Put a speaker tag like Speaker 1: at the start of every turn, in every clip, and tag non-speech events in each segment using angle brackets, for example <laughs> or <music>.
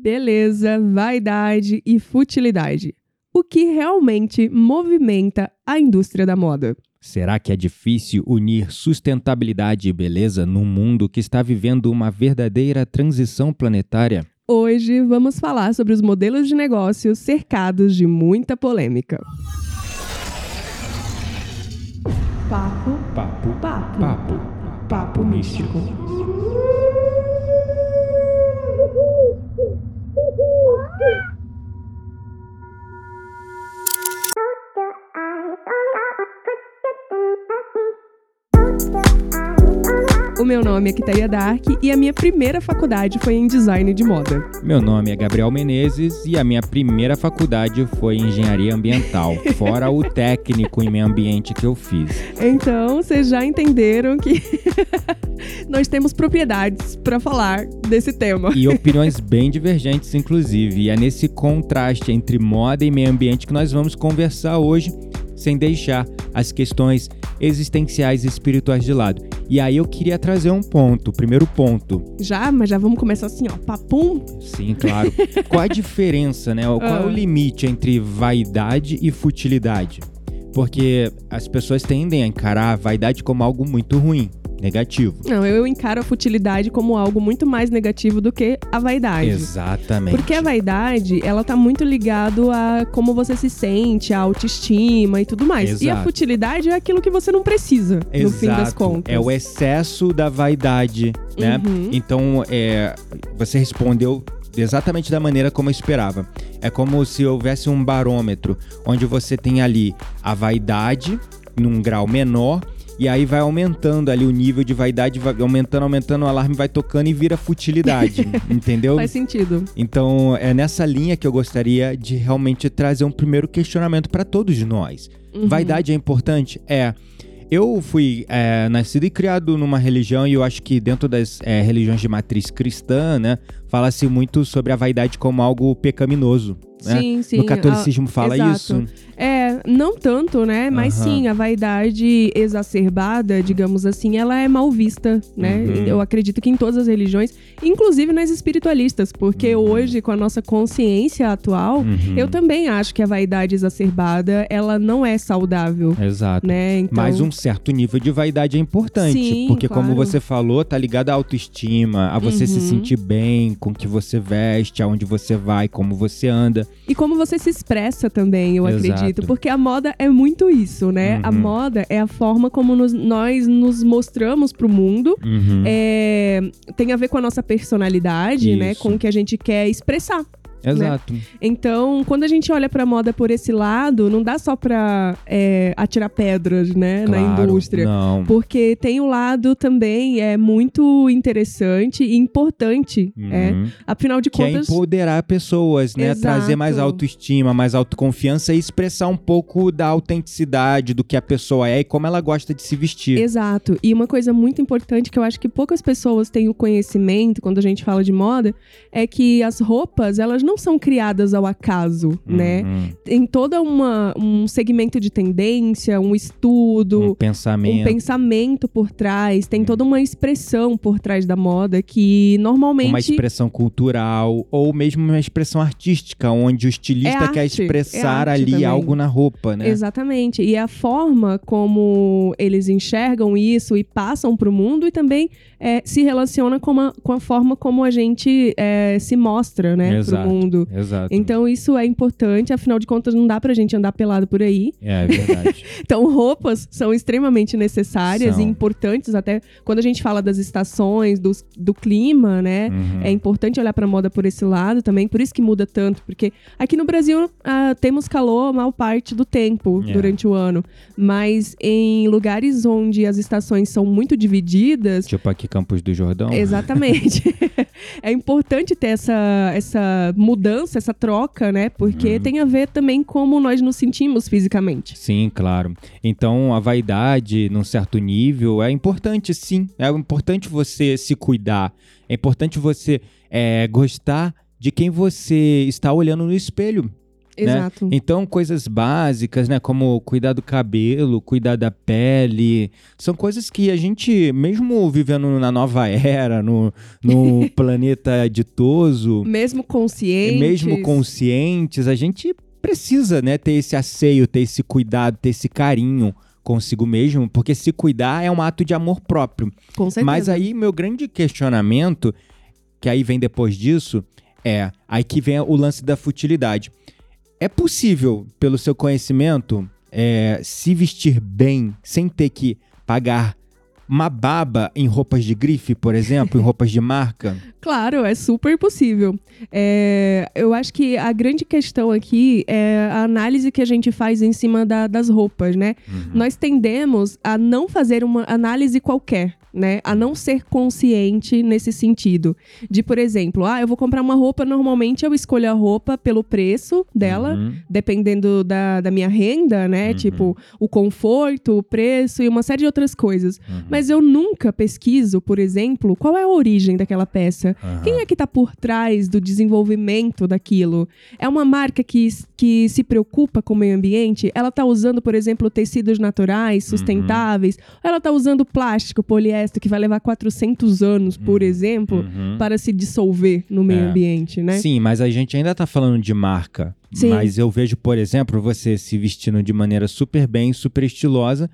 Speaker 1: beleza, vaidade e futilidade. O que realmente movimenta a indústria da moda?
Speaker 2: Será que é difícil unir sustentabilidade e beleza num mundo que está vivendo uma verdadeira transição planetária?
Speaker 1: Hoje vamos falar sobre os modelos de negócios cercados de muita polêmica. Papo,
Speaker 2: Papo,
Speaker 1: papo,
Speaker 2: papo,
Speaker 1: papo místico. Woo! <laughs> O meu nome é Kitaia Dark e a minha primeira faculdade foi em design de moda.
Speaker 2: Meu nome é Gabriel Menezes e a minha primeira faculdade foi em engenharia ambiental, <laughs> fora o técnico em meio ambiente que eu fiz.
Speaker 1: Então, vocês já entenderam que <laughs> nós temos propriedades para falar desse tema.
Speaker 2: E opiniões bem divergentes, inclusive. E é nesse contraste entre moda e meio ambiente que nós vamos conversar hoje, sem deixar as questões existenciais e espirituais de lado. E aí eu queria trazer um ponto, primeiro ponto.
Speaker 1: Já, mas já vamos começar assim, ó, papum.
Speaker 2: Sim, claro. Qual a diferença, né? Qual é o
Speaker 1: Ah.
Speaker 2: limite entre vaidade e futilidade? Porque as pessoas tendem a encarar a vaidade como algo muito ruim, negativo.
Speaker 1: Não, eu encaro a futilidade como algo muito mais negativo do que a vaidade.
Speaker 2: Exatamente.
Speaker 1: Porque a vaidade, ela tá muito ligado a como você se sente, a autoestima e tudo mais. E a
Speaker 2: Exato.
Speaker 1: futilidade é aquilo que você não precisa, no fim das
Speaker 2: Exato.
Speaker 1: contas.
Speaker 2: É o excesso da vaidade, né?
Speaker 1: Uhum.
Speaker 2: Então, é, você respondeu exatamente da maneira como eu esperava. É como se houvesse um barômetro, onde você tem ali a vaidade num grau menor. E aí vai aumentando ali o nível de vaidade, vai aumentando, aumentando, o alarme vai tocando e vira futilidade, <laughs> entendeu?
Speaker 1: Faz sentido.
Speaker 2: Então é nessa linha que eu gostaria de realmente trazer um primeiro questionamento para todos nós.
Speaker 1: Uhum.
Speaker 2: Vaidade é importante? É. Eu fui é, nascido e criado numa religião e eu acho que dentro das é, religiões de matriz cristã, né, fala-se muito sobre a vaidade como algo pecaminoso. Né?
Speaker 1: Sim, sim.
Speaker 2: No catolicismo
Speaker 1: Ah,
Speaker 2: fala
Speaker 1: exato.
Speaker 2: isso.
Speaker 1: É, não tanto, né? Mas
Speaker 2: Aham.
Speaker 1: sim, a vaidade exacerbada, digamos assim, ela é mal vista, né?
Speaker 2: Uhum.
Speaker 1: Eu acredito que em todas as religiões, inclusive nas espiritualistas, porque
Speaker 2: Uhum.
Speaker 1: hoje, com a nossa consciência atual,
Speaker 2: Uhum.
Speaker 1: eu também acho que a vaidade exacerbada, ela não é saudável,
Speaker 2: Exato.
Speaker 1: né? Então,
Speaker 2: Mas um certo nível de vaidade é importante,
Speaker 1: Sim,
Speaker 2: porque como
Speaker 1: claro.
Speaker 2: você falou, tá ligado à autoestima, a você se
Speaker 1: Uhum.
Speaker 2: sentir bem com o que você veste, aonde você vai, como você anda.
Speaker 1: E como você se expressa também, eu
Speaker 2: Exato.
Speaker 1: acredito. Porque a moda é muito isso, né? A
Speaker 2: Uhum.
Speaker 1: moda é a forma como nos- nós nos mostramos pro mundo.
Speaker 2: Uhum.
Speaker 1: É, tem a ver com a nossa personalidade, né?
Speaker 2: Isso.
Speaker 1: Com o que a gente quer expressar.
Speaker 2: Exato.
Speaker 1: Então, quando a gente olha pra moda por esse lado, não dá só pra é, atirar pedras, né? na
Speaker 2: Claro,
Speaker 1: indústria.
Speaker 2: Não.
Speaker 1: Porque tem o lado também é muito interessante e importante. É.
Speaker 2: Uhum.
Speaker 1: Afinal de
Speaker 2: Que é
Speaker 1: contas.
Speaker 2: empoderar pessoas, né?
Speaker 1: Exato.
Speaker 2: Trazer mais autoestima, mais autoconfiança e expressar um pouco da autenticidade do que a pessoa é e como ela gosta de se vestir.
Speaker 1: Exato. E uma coisa muito importante que eu acho que poucas pessoas têm o conhecimento quando a gente fala de moda é que as roupas, elas não são criadas ao acaso, né?
Speaker 2: Uhum.
Speaker 1: Tem toda uma um segmento de tendência, um estudo,
Speaker 2: Um pensamento.
Speaker 1: um pensamento por trás, tem
Speaker 2: Hum.
Speaker 1: toda uma expressão por trás da moda que normalmente
Speaker 2: Uma expressão cultural ou mesmo uma expressão artística, onde o estilista
Speaker 1: É
Speaker 2: quer
Speaker 1: arte,
Speaker 2: expressar
Speaker 1: é arte
Speaker 2: ali
Speaker 1: também.
Speaker 2: algo na roupa, né?
Speaker 1: Exatamente. E a forma como eles enxergam isso e passam para o mundo e também é, se relaciona com a, com a forma como a gente é, se mostra, né, pro
Speaker 2: Exato.
Speaker 1: Mundo.
Speaker 2: Exato.
Speaker 1: Então isso é importante, afinal de contas não dá pra gente andar pelado por aí.
Speaker 2: É verdade. <laughs>
Speaker 1: Então roupas são extremamente necessárias
Speaker 2: São.
Speaker 1: e importantes, até quando a gente fala das estações, dos- do clima, né?
Speaker 2: Uhum.
Speaker 1: É importante olhar pra moda por esse lado também, por isso que muda tanto, porque aqui no Brasil ah, temos calor a maior parte do tempo
Speaker 2: É.
Speaker 1: durante o ano, mas em lugares onde as estações são muito divididas,
Speaker 2: Tipo aqui Campos do Jordão.
Speaker 1: Exatamente. <laughs> é importante ter essa, essa mudança, essa troca, né? Porque
Speaker 2: Uhum.
Speaker 1: tem a ver também como nós nos sentimos fisicamente.
Speaker 2: Sim, claro. Então, a vaidade, num certo nível, é importante, sim. É importante você se cuidar. É importante você é, gostar de quem você está olhando no espelho.
Speaker 1: Exato.
Speaker 2: Então, coisas básicas, né? Como cuidar do cabelo, cuidar da pele. São coisas que a gente, mesmo vivendo na nova era, no, no <laughs> planeta ditoso,
Speaker 1: Mesmo consciente.
Speaker 2: mesmo conscientes, a gente precisa, né, ter esse asseio, ter esse cuidado, ter esse carinho consigo mesmo, porque se cuidar é um ato de amor próprio.
Speaker 1: Com certeza.
Speaker 2: Mas aí, meu grande questionamento, que aí vem depois disso, é aí que vem o lance da futilidade. É possível, pelo seu conhecimento, é, se vestir bem sem ter que pagar uma baba em roupas de grife, por exemplo, em <laughs> roupas de marca?
Speaker 1: Claro, é super possível. É, eu acho que a grande questão aqui é a análise que a gente faz em cima da- das roupas, né? Nós tendemos a não fazer uma análise qualquer. Né, a não ser consciente nesse sentido. De, por exemplo, ah, eu vou comprar uma roupa, normalmente eu escolho a roupa pelo preço dela,
Speaker 2: Uhum.
Speaker 1: dependendo da, da minha renda, né?
Speaker 2: Uhum.
Speaker 1: Tipo, o conforto, o preço e uma série de outras coisas.
Speaker 2: Uhum.
Speaker 1: Mas eu nunca pesquiso, por exemplo, qual é a origem daquela peça. Quem é que está por trás do desenvolvimento daquilo? É uma marca que, que se preocupa com o meio ambiente? Ela está usando, por exemplo, tecidos naturais,
Speaker 2: Uhum.
Speaker 1: sustentáveis? Ou ela está usando plástico, poliéster, que vai levar 400 anos, por exemplo,
Speaker 2: Uhum.
Speaker 1: para se dissolver no meio
Speaker 2: É.
Speaker 1: ambiente, né?
Speaker 2: Sim, mas a gente ainda tá falando de marca.
Speaker 1: Sim.
Speaker 2: Mas eu vejo, por exemplo, você se vestindo de maneira super bem, super estilosa,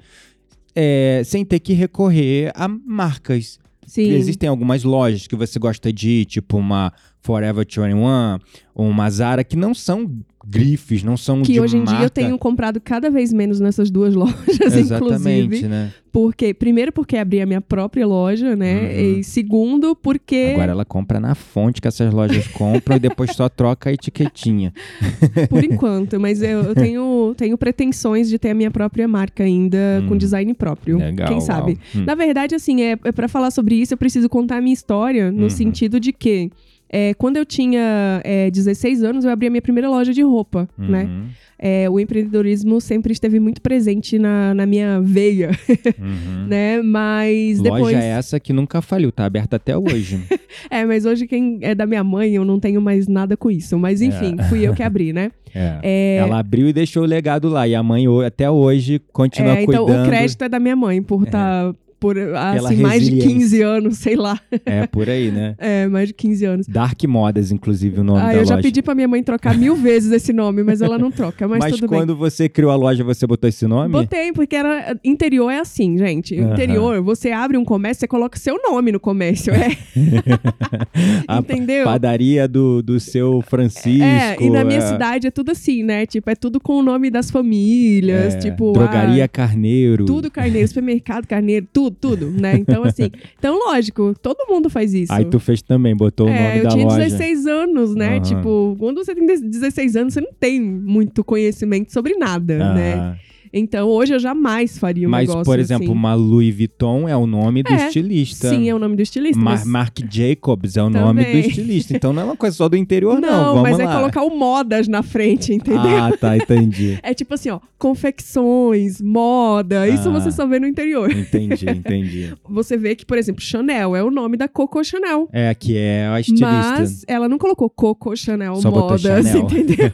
Speaker 2: é, sem ter que recorrer a marcas.
Speaker 1: Sim.
Speaker 2: Existem algumas lojas que você gosta de ir, tipo uma Forever 21, ou uma Zara, que não são grifes, não são
Speaker 1: Que
Speaker 2: de
Speaker 1: hoje em
Speaker 2: marca.
Speaker 1: dia eu tenho comprado cada vez menos nessas duas <laughs> lojas,
Speaker 2: Exatamente,
Speaker 1: inclusive.
Speaker 2: né?
Speaker 1: Porque, primeiro, porque abri a minha própria loja, né?
Speaker 2: Uhum.
Speaker 1: E segundo, porque.
Speaker 2: Agora ela compra na fonte que essas lojas compram e depois só troca a etiquetinha. <laughs>
Speaker 1: Por enquanto, mas eu, eu tenho, tenho pretensões de ter a minha própria marca ainda com design próprio.
Speaker 2: Hum. Legal,
Speaker 1: Quem sabe?
Speaker 2: Hum.
Speaker 1: Na verdade, assim, é, é para falar sobre isso, eu preciso contar a minha história, no
Speaker 2: Uhum.
Speaker 1: sentido de que. É, quando eu tinha é, 16 anos, eu abri a minha primeira loja de roupa, né?
Speaker 2: Uhum,
Speaker 1: É, o empreendedorismo sempre esteve muito presente na, na minha veia,
Speaker 2: uhum. <laughs>
Speaker 1: né? Mas depois...
Speaker 2: Loja essa que nunca faliu, tá aberta até hoje. <laughs>
Speaker 1: É, mas hoje quem é da minha mãe, eu não tenho mais nada com isso. Mas enfim, fui eu que abri, né? <laughs>
Speaker 2: É.
Speaker 1: É,
Speaker 2: Ela abriu e deixou o legado lá. E a mãe até hoje continua
Speaker 1: é, então
Speaker 2: cuidando.
Speaker 1: o crédito é da minha mãe, por estar por assim, mais de
Speaker 2: resiliência.
Speaker 1: 15 anos, sei lá.
Speaker 2: É, por aí, né? <laughs>
Speaker 1: É, mais de 15 anos.
Speaker 2: Dark Modas, inclusive, o nome
Speaker 1: Ah,
Speaker 2: da
Speaker 1: eu já
Speaker 2: loja.
Speaker 1: pedi pra minha mãe trocar mil <laughs> vezes esse nome, mas ela não troca, mas,
Speaker 2: Mas,
Speaker 1: tudo bem.
Speaker 2: quando você criou a loja, você botou esse nome?
Speaker 1: Botei, porque era. Interior é assim, gente. Interior, você abre um comércio, você coloca seu nome no comércio. É. <laughs>
Speaker 2: A
Speaker 1: Entendeu?
Speaker 2: padaria do, do seu Francisco.
Speaker 1: É, e na minha
Speaker 2: é,
Speaker 1: cidade é tudo assim, né? Tipo, é tudo com o nome das famílias,
Speaker 2: é,
Speaker 1: tipo.
Speaker 2: Drogaria
Speaker 1: ah,
Speaker 2: Carneiro.
Speaker 1: Tudo carneiro, supermercado carneiro, tudo, tudo, né? Então, assim. <laughs> Então, lógico, todo mundo faz isso.
Speaker 2: Aí tu fez também, botou o nome
Speaker 1: É, eu
Speaker 2: da
Speaker 1: tinha
Speaker 2: loja.
Speaker 1: 16 anos, né?
Speaker 2: Aham.
Speaker 1: Tipo, quando você tem 16 anos, você não tem muito conhecimento sobre nada,
Speaker 2: Ah.
Speaker 1: né? Então, hoje eu jamais faria um
Speaker 2: Mas,
Speaker 1: negócio
Speaker 2: por exemplo,
Speaker 1: assim.
Speaker 2: uma Louis Vuitton é o nome do
Speaker 1: É,
Speaker 2: estilista.
Speaker 1: Sim, é o nome do estilista.
Speaker 2: Mar-
Speaker 1: mas...
Speaker 2: Marc Jacobs é o nome do
Speaker 1: Também.
Speaker 2: estilista. Então não é uma coisa só do interior, não.
Speaker 1: Não,
Speaker 2: Vamos
Speaker 1: mas
Speaker 2: lá.
Speaker 1: é colocar o modas na frente, entendeu?
Speaker 2: Ah, tá, entendi. <laughs>
Speaker 1: É tipo assim, ó, confecções, moda, isso
Speaker 2: Ah.
Speaker 1: você só vê no interior.
Speaker 2: Entendi, <laughs> entendi.
Speaker 1: Você vê que, por exemplo, Chanel é o nome da Coco Chanel.
Speaker 2: É, que é a estilista.
Speaker 1: Mas ela não colocou Coco Chanel
Speaker 2: Só
Speaker 1: Modas,
Speaker 2: Chanel. <laughs>
Speaker 1: entendeu?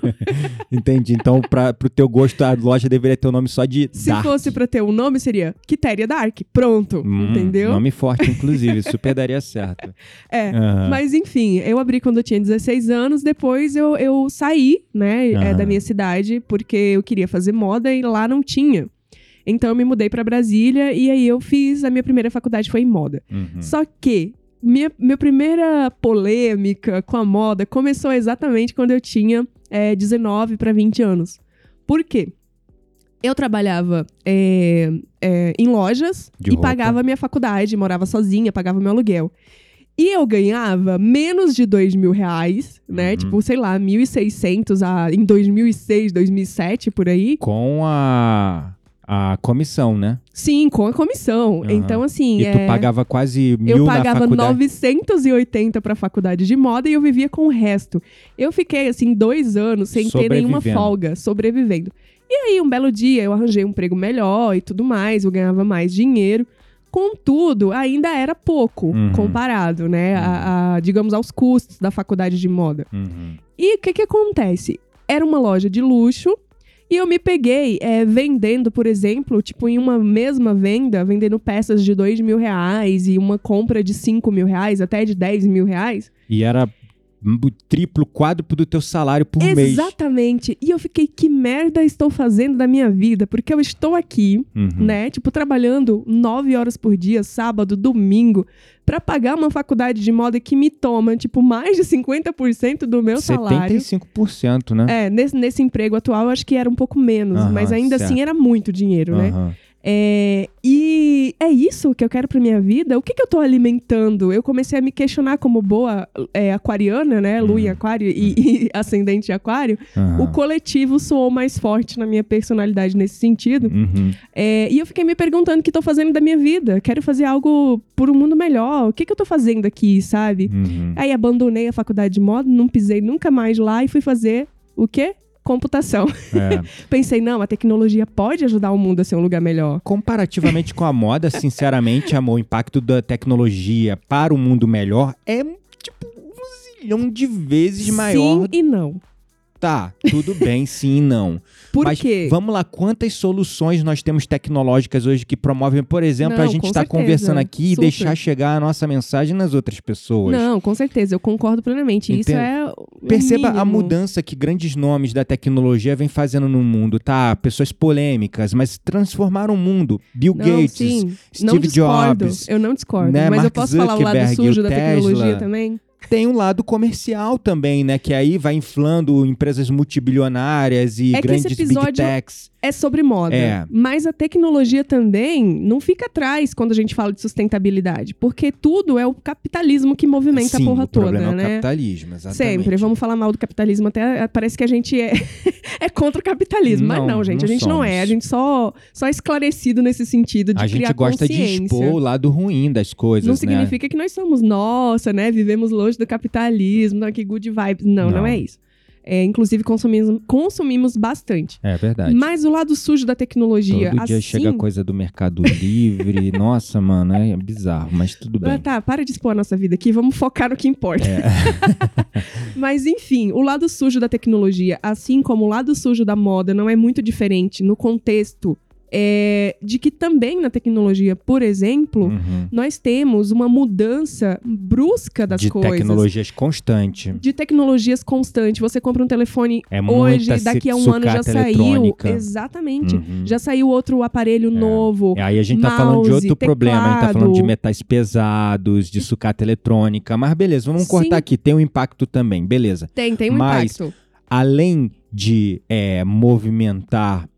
Speaker 2: Entendi. Então, pra, pro teu gosto, a loja deveria ter o nome só de
Speaker 1: Se
Speaker 2: Dark.
Speaker 1: fosse pra ter um nome, seria Quitéria Dark. Pronto,
Speaker 2: Hum,
Speaker 1: entendeu?
Speaker 2: Nome forte, inclusive. <laughs> Super daria certo.
Speaker 1: É.
Speaker 2: Aham.
Speaker 1: Mas enfim, eu abri quando eu tinha 16 anos, depois eu, eu saí, né, é,
Speaker 2: Aham.
Speaker 1: da minha cidade, porque eu queria fazer moda e lá não tinha. Então eu me mudei pra Brasília e aí eu fiz a minha primeira faculdade foi em moda.
Speaker 2: Uhum.
Speaker 1: Só que minha, minha primeira polêmica com a moda começou exatamente quando eu tinha é, 19 para 20 anos. Por quê? Eu trabalhava é, é, em lojas
Speaker 2: De
Speaker 1: e
Speaker 2: roupa.
Speaker 1: pagava minha faculdade, morava sozinha, pagava meu aluguel. E eu ganhava menos de dois mil reais, né?
Speaker 2: Uhum.
Speaker 1: Tipo, sei lá, 1.600 a- em 2006, 2007, por aí.
Speaker 2: Com a, a comissão, né?
Speaker 1: Sim, com a comissão.
Speaker 2: Aham.
Speaker 1: Então, assim...
Speaker 2: E tu
Speaker 1: é...
Speaker 2: pagava quase mil
Speaker 1: Eu
Speaker 2: na
Speaker 1: pagava
Speaker 2: faculdade.
Speaker 1: 980 pra faculdade de moda e eu vivia com o resto. Eu fiquei, assim, dois anos sem ter nenhuma folga, sobrevivendo. E aí, um belo dia, eu arranjei um emprego melhor e tudo mais, eu ganhava mais dinheiro. Contudo, ainda era pouco
Speaker 2: Uhum.
Speaker 1: comparado, né, a, a, digamos, aos custos da faculdade de moda.
Speaker 2: Uhum.
Speaker 1: E o que que acontece? era uma loja de luxo. E eu me peguei é, vendendo, por exemplo, tipo, em uma mesma venda, vendendo peças de dois mil reais e uma compra de cinco mil reais, até de 10 mil reais.
Speaker 2: E era triplo, quádruplo do teu salário por mês.
Speaker 1: Exatamente. E eu fiquei, que merda estou fazendo da minha vida? Porque eu estou aqui,
Speaker 2: Uhum.
Speaker 1: né? Tipo, trabalhando nove horas por dia, sábado, domingo, pra pagar uma faculdade de moda que me toma, tipo, mais de 50% do meu salário.
Speaker 2: 75%, né?
Speaker 1: É, nesse, nesse emprego atual, eu acho que era um pouco menos,
Speaker 2: Aham,
Speaker 1: mas ainda
Speaker 2: certo.
Speaker 1: assim era muito dinheiro, né? É, e é isso que eu quero pra minha vida? O que, que eu tô alimentando? Eu comecei a me questionar como boa é, aquariana, né? Lua em aquário e, e <laughs> ascendente em aquário.
Speaker 2: Aham.
Speaker 1: O coletivo soou mais forte na minha personalidade nesse sentido.
Speaker 2: Uhum.
Speaker 1: É, e eu fiquei me perguntando o que tô fazendo da minha vida. Quero fazer algo por um mundo melhor. O que, que eu tô fazendo aqui, sabe?
Speaker 2: Uhum.
Speaker 1: Aí abandonei a faculdade de moda, não pisei nunca mais lá e fui fazer o quê? Computação.
Speaker 2: É. <laughs>
Speaker 1: Pensei, não, a tecnologia pode ajudar o mundo a ser um lugar melhor.
Speaker 2: Comparativamente com a moda, sinceramente, amor, o impacto da tecnologia para o mundo melhor é tipo um zilhão de vezes maior.
Speaker 1: Sim e não.
Speaker 2: Tá, tudo bem, sim e não. <laughs>
Speaker 1: Por
Speaker 2: Mas
Speaker 1: quê?
Speaker 2: vamos lá, quantas soluções nós temos tecnológicas hoje que promovem, por exemplo, a
Speaker 1: Não,
Speaker 2: gente
Speaker 1: com
Speaker 2: estar
Speaker 1: certeza.
Speaker 2: conversando aqui e
Speaker 1: Super.
Speaker 2: deixar chegar a nossa mensagem nas outras pessoas.
Speaker 1: Não, com certeza, eu concordo plenamente. Isso
Speaker 2: Entendo.
Speaker 1: é. o
Speaker 2: Perceba a
Speaker 1: mínimo.
Speaker 2: mudança que grandes nomes da tecnologia vêm fazendo no mundo, tá? Pessoas polêmicas, mas transformaram o mundo. Bill
Speaker 1: Não,
Speaker 2: Gates,
Speaker 1: sim, não
Speaker 2: Steve
Speaker 1: discordo.
Speaker 2: Jobs,
Speaker 1: Eu não discordo.
Speaker 2: né,
Speaker 1: mas eu
Speaker 2: Mark
Speaker 1: posso falar o lado
Speaker 2: Zuckerberg,
Speaker 1: sujo
Speaker 2: o
Speaker 1: da
Speaker 2: Tesla.
Speaker 1: tecnologia também?
Speaker 2: Tem um lado comercial também, né? Que aí vai inflando empresas multibilionárias e
Speaker 1: É
Speaker 2: grandes big techs.
Speaker 1: É sobre moda.
Speaker 2: É.
Speaker 1: Mas a tecnologia também não fica atrás quando a gente fala de sustentabilidade. Porque tudo é o capitalismo que movimenta
Speaker 2: Sim,
Speaker 1: a porra
Speaker 2: o problema
Speaker 1: toda,
Speaker 2: é o
Speaker 1: né?
Speaker 2: capitalismo, exatamente.
Speaker 1: Sempre. Vamos falar mal do capitalismo. Até parece que a gente é, <laughs> é contra o capitalismo.
Speaker 2: Não,
Speaker 1: mas não, gente.
Speaker 2: não
Speaker 1: a gente não
Speaker 2: somos.
Speaker 1: é. A gente só, só é esclarecido nesse sentido de
Speaker 2: A gente gosta de expor o lado ruim das coisas,
Speaker 1: Não
Speaker 2: né?
Speaker 1: significa que nós somos, nossa, né? Vivemos longe do capitalismo, não, que good vibes. Não, não,
Speaker 2: Não.
Speaker 1: é isso. É, inclusive, consumimos, consumimos bastante.
Speaker 2: É verdade.
Speaker 1: Mas o lado sujo da tecnologia,
Speaker 2: Todo dia
Speaker 1: assim...
Speaker 2: chega coisa do Mercado Livre. <laughs> Nossa, mano, é bizarro, mas tudo
Speaker 1: Ah,
Speaker 2: bem.
Speaker 1: tá, para de expor a nossa vida aqui, vamos focar no que importa.
Speaker 2: É. <laughs>
Speaker 1: Mas enfim, o lado sujo da tecnologia, assim como o lado sujo da moda, não é muito diferente no contexto é, de que também na tecnologia, por exemplo,
Speaker 2: Uhum.
Speaker 1: nós temos uma mudança brusca das
Speaker 2: De
Speaker 1: coisas.
Speaker 2: tecnologias constante.
Speaker 1: De tecnologias constante. Você compra um telefone
Speaker 2: É
Speaker 1: hoje, daqui a um ano já saiu. Exatamente.
Speaker 2: Uhum.
Speaker 1: Já saiu outro aparelho novo.
Speaker 2: Aí a gente tá falando de
Speaker 1: mouse,
Speaker 2: outro problema, a gente tá falando de
Speaker 1: teclado.
Speaker 2: metais pesados, de sucata eletrônica. Mas beleza, vamos
Speaker 1: Sim.
Speaker 2: cortar aqui. Tem um impacto também, beleza.
Speaker 1: Tem, tem um
Speaker 2: Mas-
Speaker 1: impacto.
Speaker 2: Além de é, movimentar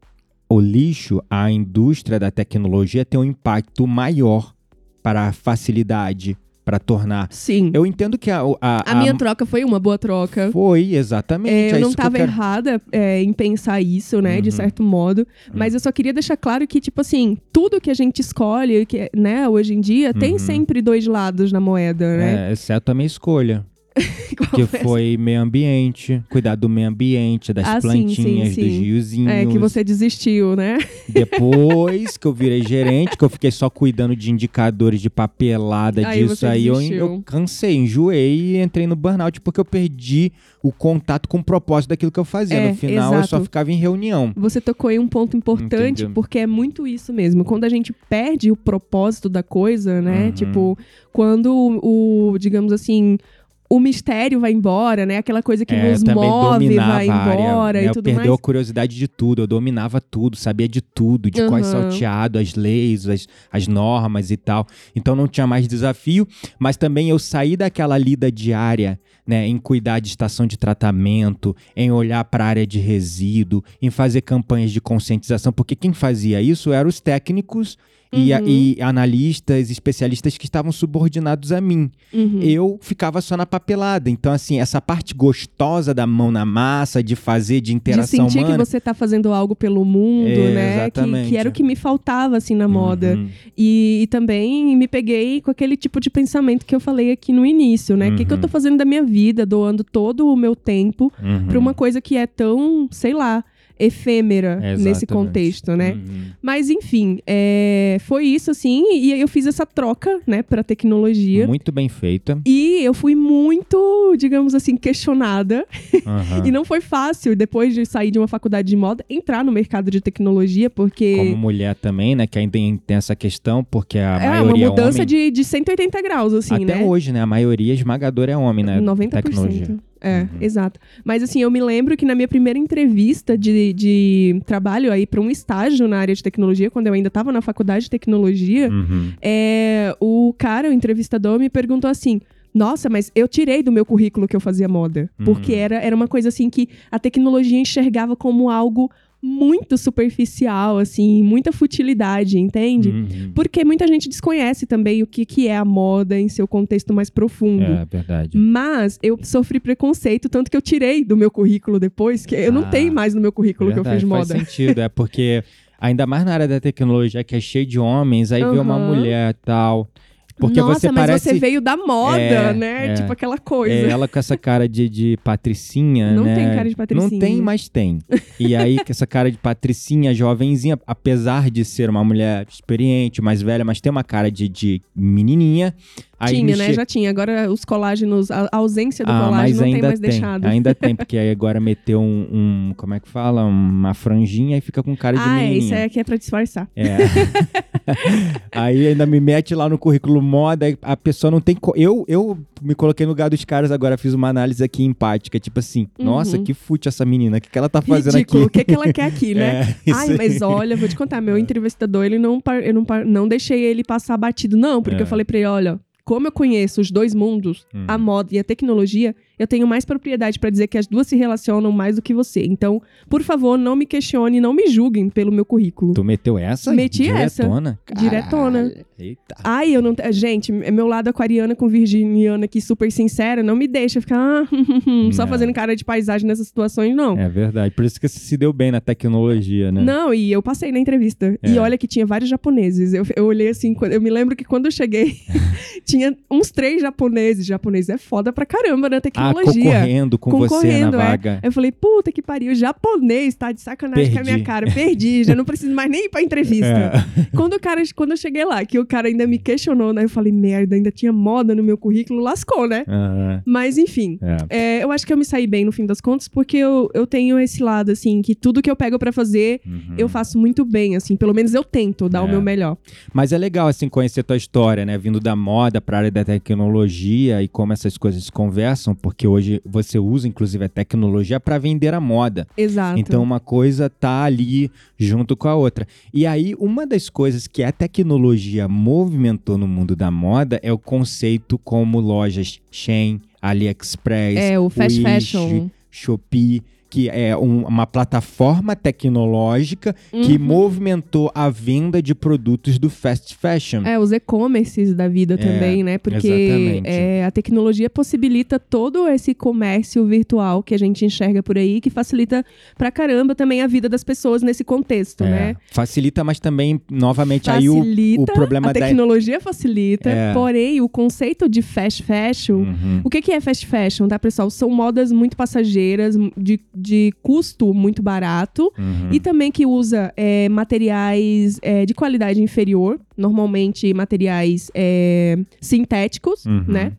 Speaker 2: o lixo, a indústria da tecnologia tem um impacto maior para a facilidade, para tornar.
Speaker 1: Sim.
Speaker 2: Eu entendo que a. A,
Speaker 1: A minha troca foi uma boa troca.
Speaker 2: Foi, exatamente.
Speaker 1: É, eu
Speaker 2: é
Speaker 1: não estava
Speaker 2: quero-
Speaker 1: errada é, em pensar isso, né, de
Speaker 2: Uhum.
Speaker 1: certo modo. Mas eu só queria deixar claro que, tipo assim, tudo que a gente escolhe, que, né, hoje em dia, tem
Speaker 2: Uhum.
Speaker 1: sempre dois lados na moeda, né?
Speaker 2: É, exceto a minha escolha. <laughs> Que
Speaker 1: foi
Speaker 2: meio ambiente, cuidar do meio ambiente, das
Speaker 1: Ah,
Speaker 2: plantinhas,
Speaker 1: sim,
Speaker 2: dos
Speaker 1: sim.
Speaker 2: riozinhos.
Speaker 1: É, que você desistiu, né? <laughs>
Speaker 2: Depois que eu virei gerente, que eu fiquei só cuidando de indicadores de papelada
Speaker 1: Aí
Speaker 2: disso aí, eu, eu cansei, enjoei e entrei no burnout porque eu perdi o contato com o propósito daquilo que eu fazia.
Speaker 1: É,
Speaker 2: no final eu só
Speaker 1: exato.
Speaker 2: ficava em reunião.
Speaker 1: Você tocou em um ponto importante,
Speaker 2: Entendeu?
Speaker 1: porque é muito isso mesmo. Quando a gente perde o propósito da coisa, né?
Speaker 2: Uhum.
Speaker 1: Tipo, quando o, o, digamos assim, o mistério vai embora, né? Aquela coisa que
Speaker 2: É,
Speaker 1: nos
Speaker 2: eu
Speaker 1: move vai embora
Speaker 2: né?
Speaker 1: e
Speaker 2: Eu
Speaker 1: tudo
Speaker 2: perdeu
Speaker 1: mais.
Speaker 2: a curiosidade de tudo, eu dominava tudo, sabia de tudo, de quais
Speaker 1: Aham.
Speaker 2: salteado, as leis, as, as normas e tal. Então não tinha mais desafio, mas também eu saí daquela lida diária, né, em cuidar de estação de tratamento, em olhar para a área de resíduo, em fazer campanhas de conscientização, porque quem fazia isso eram os técnicos e, a-
Speaker 1: Uhum.
Speaker 2: e analistas, especialistas que estavam subordinados a mim
Speaker 1: Uhum.
Speaker 2: eu ficava só na papelada. Então, assim, essa parte gostosa da mão na massa, de fazer, de
Speaker 1: de
Speaker 2: interação
Speaker 1: sentir
Speaker 2: humana.
Speaker 1: que você tá fazendo algo pelo mundo,
Speaker 2: É,
Speaker 1: né? Que,
Speaker 2: exatamente.
Speaker 1: que era o que me faltava, assim, na moda.
Speaker 2: Uhum.
Speaker 1: E, e também me peguei com aquele tipo de pensamento que eu falei aqui no início, né? O que, que eu tô
Speaker 2: Uhum.
Speaker 1: fazendo da minha vida, doando todo o meu tempo
Speaker 2: Uhum.
Speaker 1: pra uma coisa que é tão, sei lá. Efêmera nesse contexto, né?
Speaker 2: Uhum.
Speaker 1: Mas enfim, é, foi isso assim, e aí eu fiz essa troca, né, pra tecnologia.
Speaker 2: Muito bem feita.
Speaker 1: E eu fui muito, digamos assim, questionada.
Speaker 2: Aham. <laughs>
Speaker 1: E não foi fácil, depois de sair de uma faculdade de moda, entrar no mercado de tecnologia, porque
Speaker 2: Como mulher também, né? Que ainda tem, essa questão, porque a
Speaker 1: é uma
Speaker 2: maioria
Speaker 1: mudança
Speaker 2: é homem.
Speaker 1: de, de 180 graus, assim,
Speaker 2: Até
Speaker 1: né?
Speaker 2: hoje, né? A maioria esmagadora é homem, né?
Speaker 1: 90%.
Speaker 2: Tecnologia.
Speaker 1: É,
Speaker 2: Uhum.
Speaker 1: exato. Mas assim, eu me lembro que na minha primeira entrevista de, de trabalho aí para um estágio na área de tecnologia, quando eu ainda estava na faculdade de tecnologia,
Speaker 2: Uhum.
Speaker 1: é, o cara, o entrevistador, me perguntou assim. Nossa, mas eu tirei do meu currículo que eu fazia moda. Porque
Speaker 2: Uhum.
Speaker 1: era, era uma coisa assim que a tecnologia enxergava como algo muito superficial, assim, muita futilidade, entende?
Speaker 2: Uhum.
Speaker 1: Porque muita gente desconhece também o que, que é a moda em seu contexto mais profundo.
Speaker 2: É verdade.
Speaker 1: Mas eu sofri preconceito, tanto que eu tirei do meu currículo depois, que eu não
Speaker 2: Ah,
Speaker 1: tenho mais no meu currículo que eu
Speaker 2: Verdade,
Speaker 1: fiz
Speaker 2: faz
Speaker 1: moda.
Speaker 2: sentido, é porque ainda mais na área da tecnologia que é cheio de homens, aí vê uma mulher e tal. Porque
Speaker 1: Nossa,
Speaker 2: você
Speaker 1: mas
Speaker 2: parece
Speaker 1: você veio da moda,
Speaker 2: É,
Speaker 1: né?
Speaker 2: é.
Speaker 1: Tipo aquela coisa.
Speaker 2: é, ela com essa cara de, de patricinha,
Speaker 1: Não
Speaker 2: né?
Speaker 1: tem cara de patricinha.
Speaker 2: Não tem, mas tem. E aí com essa cara de patricinha, jovenzinha, apesar de ser uma mulher experiente, mais velha, mas tem uma cara de, de menininha. Aí
Speaker 1: tinha, né?
Speaker 2: che-
Speaker 1: Já tinha. Agora os colágenos, a ausência do
Speaker 2: ah,
Speaker 1: colágeno não tem mais
Speaker 2: tem,
Speaker 1: deixado.
Speaker 2: ainda tem, <laughs> porque aí agora meteu um, um- como é que fala? Uma franjinha e fica com cara de
Speaker 1: ah, é,
Speaker 2: menininha.
Speaker 1: isso aí aqui é pra disfarçar.
Speaker 2: É. <laughs> aí ainda me mete lá no currículo moda, a pessoa não tem. co- Eu, eu me coloquei no lugar dos caras agora, fiz uma análise aqui empática, tipo assim,
Speaker 1: Uhum.
Speaker 2: nossa, que fute essa menina, o que, que ela tá fazendo
Speaker 1: Ridículo. O
Speaker 2: aqui?
Speaker 1: que, que ela quer aqui, <laughs> né?
Speaker 2: É,
Speaker 1: Ai, mas olha, vou te contar, meu entrevistador, ele não, par- eu não, par- não deixei ele passar batido, não, porque
Speaker 2: É.
Speaker 1: eu falei pra ele, olha, como eu conheço os dois mundos,
Speaker 2: Hum.
Speaker 1: a moda e a tecnologia, eu tenho mais propriedade pra dizer que as duas se relacionam mais do que você. Então, por favor, não me questione, não me julguem pelo meu currículo.
Speaker 2: Tu meteu essa?
Speaker 1: Meti essa.
Speaker 2: Diretona?
Speaker 1: Diretona.
Speaker 2: Eita.
Speaker 1: Ai, eu não. Gente, é meu lado aquariana com virginiana aqui super sincera não me deixa ficar ah, <laughs> só fazendo cara de paisagem nessas situações, não.
Speaker 2: É verdade. Por isso que você se deu bem na tecnologia, né?
Speaker 1: Não, e eu passei na entrevista.
Speaker 2: É.
Speaker 1: E olha que tinha vários japoneses. Eu, eu olhei assim, eu me lembro que quando eu cheguei, <laughs> tinha uns três japoneses. Japonês é foda pra caramba na
Speaker 2: Ah,
Speaker 1: tecnologia.
Speaker 2: concorrendo com você
Speaker 1: Concorrendo,
Speaker 2: na
Speaker 1: é.
Speaker 2: vaga.
Speaker 1: Eu falei, puta que pariu, japonês, tá de sacanagem com a minha
Speaker 2: Perdi.
Speaker 1: cara. Perdi, já não preciso mais nem ir pra entrevista. <laughs>
Speaker 2: É.
Speaker 1: Quando, o cara, quando eu cheguei lá, que o cara ainda me questionou, né? Eu falei, merda, ainda tinha moda no meu currículo, lascou, né? Mas enfim.
Speaker 2: É.
Speaker 1: é, eu acho que eu me saí bem no fim das contas, porque eu, eu tenho esse lado, assim, que tudo que eu pego pra fazer,
Speaker 2: Uhum.
Speaker 1: eu faço muito bem, assim. Pelo menos eu tento dar o
Speaker 2: É.
Speaker 1: meu melhor.
Speaker 2: Mas é legal, assim, conhecer tua história, né? Vindo da moda pra área da tecnologia e como essas coisas se conversam, porque hoje você usa, inclusive, a tecnologia pra vender a moda.
Speaker 1: Exato.
Speaker 2: Então, uma coisa tá ali junto com a outra. E aí, uma das coisas que a tecnologia movimentou no mundo da moda é o conceito como lojas Shein, AliExpress,
Speaker 1: é, o fast
Speaker 2: Wish,
Speaker 1: fashion.
Speaker 2: Shopee, que é um- uma plataforma tecnológica que
Speaker 1: Uhum.
Speaker 2: movimentou a venda de produtos do fast fashion.
Speaker 1: É, os e-commerces da vida também, né? Porque é, a tecnologia possibilita todo esse comércio virtual que a gente enxerga por aí, que facilita pra caramba também a vida das pessoas nesse contexto,
Speaker 2: É,
Speaker 1: né?
Speaker 2: Facilita, mas também, novamente, aí o,
Speaker 1: Facilita,
Speaker 2: o problema
Speaker 1: a
Speaker 2: da.
Speaker 1: tecnologia facilita,
Speaker 2: É.
Speaker 1: porém o conceito de fast fashion
Speaker 2: Uhum.
Speaker 1: O que, que é fast fashion, tá, pessoal? São modas muito passageiras, de, de custo muito barato
Speaker 2: Uhum.
Speaker 1: e também que usa é, materiais é, de qualidade inferior, normalmente materiais é, sintéticos,
Speaker 2: Uhum.
Speaker 1: né?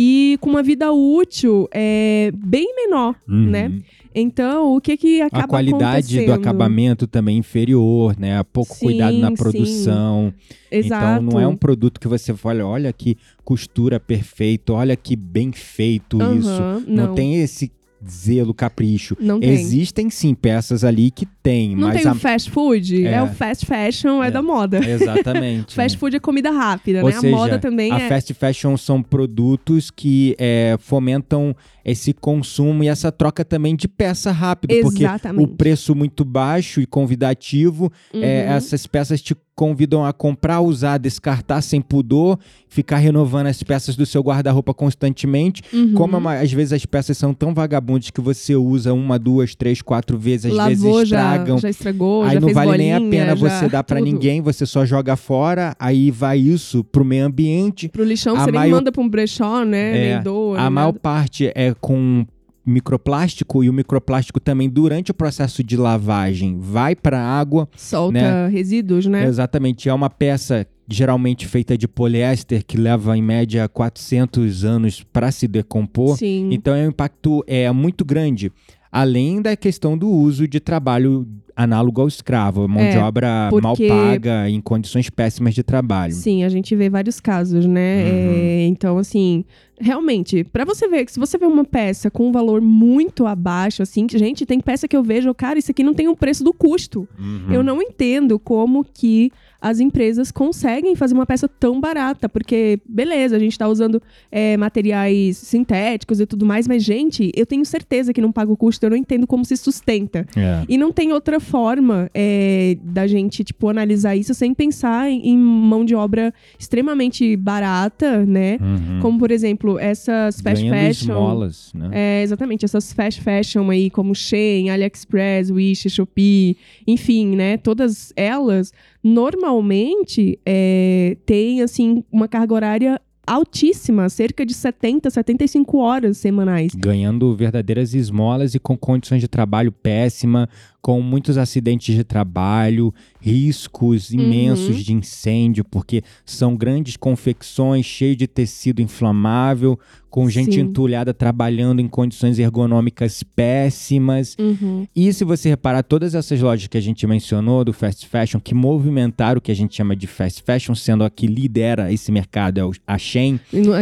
Speaker 1: E com uma vida útil é, bem menor,
Speaker 2: Uhum.
Speaker 1: né? Então, o que que acaba
Speaker 2: a qualidade do acabamento também inferior, né? Pouco
Speaker 1: Sim,
Speaker 2: cuidado na
Speaker 1: sim.
Speaker 2: produção.
Speaker 1: Exato.
Speaker 2: Então não é um produto que você fala, olha que costura perfeita, olha que bem feito isso.
Speaker 1: Aham,
Speaker 2: Não.
Speaker 1: não,
Speaker 2: tem esse zelo, capricho.
Speaker 1: não tem.
Speaker 2: Existem sim peças ali que tem,
Speaker 1: Não
Speaker 2: mas
Speaker 1: tem
Speaker 2: a...
Speaker 1: o fast food? É.
Speaker 2: É.
Speaker 1: o fast fashion, é,
Speaker 2: É.
Speaker 1: da moda. <laughs>
Speaker 2: Exatamente.
Speaker 1: Fast
Speaker 2: né?
Speaker 1: food é comida rápida,
Speaker 2: Ou
Speaker 1: né?
Speaker 2: seja,
Speaker 1: a moda também
Speaker 2: a
Speaker 1: é.
Speaker 2: fast fashion são produtos que é, fomentam esse consumo e essa troca também de peça rápido, porque
Speaker 1: Exatamente.
Speaker 2: o preço muito baixo e convidativo, é,
Speaker 1: Uhum.
Speaker 2: essas peças te convidam a comprar, usar, descartar sem pudor, ficar renovando as peças do seu guarda-roupa constantemente.
Speaker 1: Uhum.
Speaker 2: Como é às vezes as peças são tão vagabundas que você usa uma, duas, três, quatro vezes, às
Speaker 1: Lavou,
Speaker 2: vezes
Speaker 1: já,
Speaker 2: estragam.
Speaker 1: já estragou,
Speaker 2: Aí
Speaker 1: já
Speaker 2: não vale nem a
Speaker 1: bolinha,
Speaker 2: pena
Speaker 1: já
Speaker 2: você dar
Speaker 1: tudo.
Speaker 2: ninguém, você só joga fora, aí vai isso pro meio ambiente.
Speaker 1: Pro lixão
Speaker 2: A
Speaker 1: você nem
Speaker 2: maior-
Speaker 1: manda pra um brechó, né?
Speaker 2: É,
Speaker 1: nem doa.
Speaker 2: A
Speaker 1: nem
Speaker 2: maior
Speaker 1: nada.
Speaker 2: parte é com microplástico e o microplástico também durante o processo de lavagem vai para a água.
Speaker 1: Solta
Speaker 2: né?
Speaker 1: resíduos, né?
Speaker 2: Exatamente. É uma peça geralmente feita de poliéster que leva em média 400 anos para se decompor.
Speaker 1: Sim.
Speaker 2: Então é um impacto é muito grande. Além da questão do uso de trabalho análogo ao escravo, mão
Speaker 1: É,
Speaker 2: de obra mal
Speaker 1: porque-
Speaker 2: paga, em condições péssimas de trabalho.
Speaker 1: Sim, a gente vê vários casos, né?
Speaker 2: Uhum.
Speaker 1: É, então, assim, realmente, pra você ver se você vê uma peça com um valor muito abaixo, assim, gente, tem peça que eu vejo, cara, isso aqui não tem o preço do custo.
Speaker 2: Uhum.
Speaker 1: Eu não entendo como que as empresas conseguem fazer uma peça tão barata, porque, beleza, a gente tá usando é, materiais sintéticos e tudo mais, mas, gente, eu tenho certeza que não paga o custo, eu não entendo como se sustenta.
Speaker 2: É.
Speaker 1: E não tem outra forma é, da gente, tipo, analisar isso sem pensar em, em mão de obra extremamente barata, né?
Speaker 2: Uhum.
Speaker 1: Como, por exemplo, essas fast
Speaker 2: Ganhando
Speaker 1: fashion.
Speaker 2: esmolas, né?
Speaker 1: É, exatamente, essas fast fashion aí, como Shein, AliExpress, Wish, Shopee, enfim, né? Todas elas, normalmente, é, têm, assim, uma carga horária altíssima, cerca de 70, 75 horas semanais.
Speaker 2: Ganhando verdadeiras esmolas e com condições de trabalho péssima, com muitos acidentes de trabalho, riscos imensos
Speaker 1: Uhum.
Speaker 2: de incêndio, porque são grandes confecções cheias de tecido inflamável, com gente
Speaker 1: Sim.
Speaker 2: entulhada trabalhando em condições ergonômicas péssimas.
Speaker 1: Uhum.
Speaker 2: E se você reparar, todas essas lojas que a gente mencionou do fast fashion, que movimentaram o que a gente chama de fast fashion, sendo a que lidera esse mercado, é a Shein,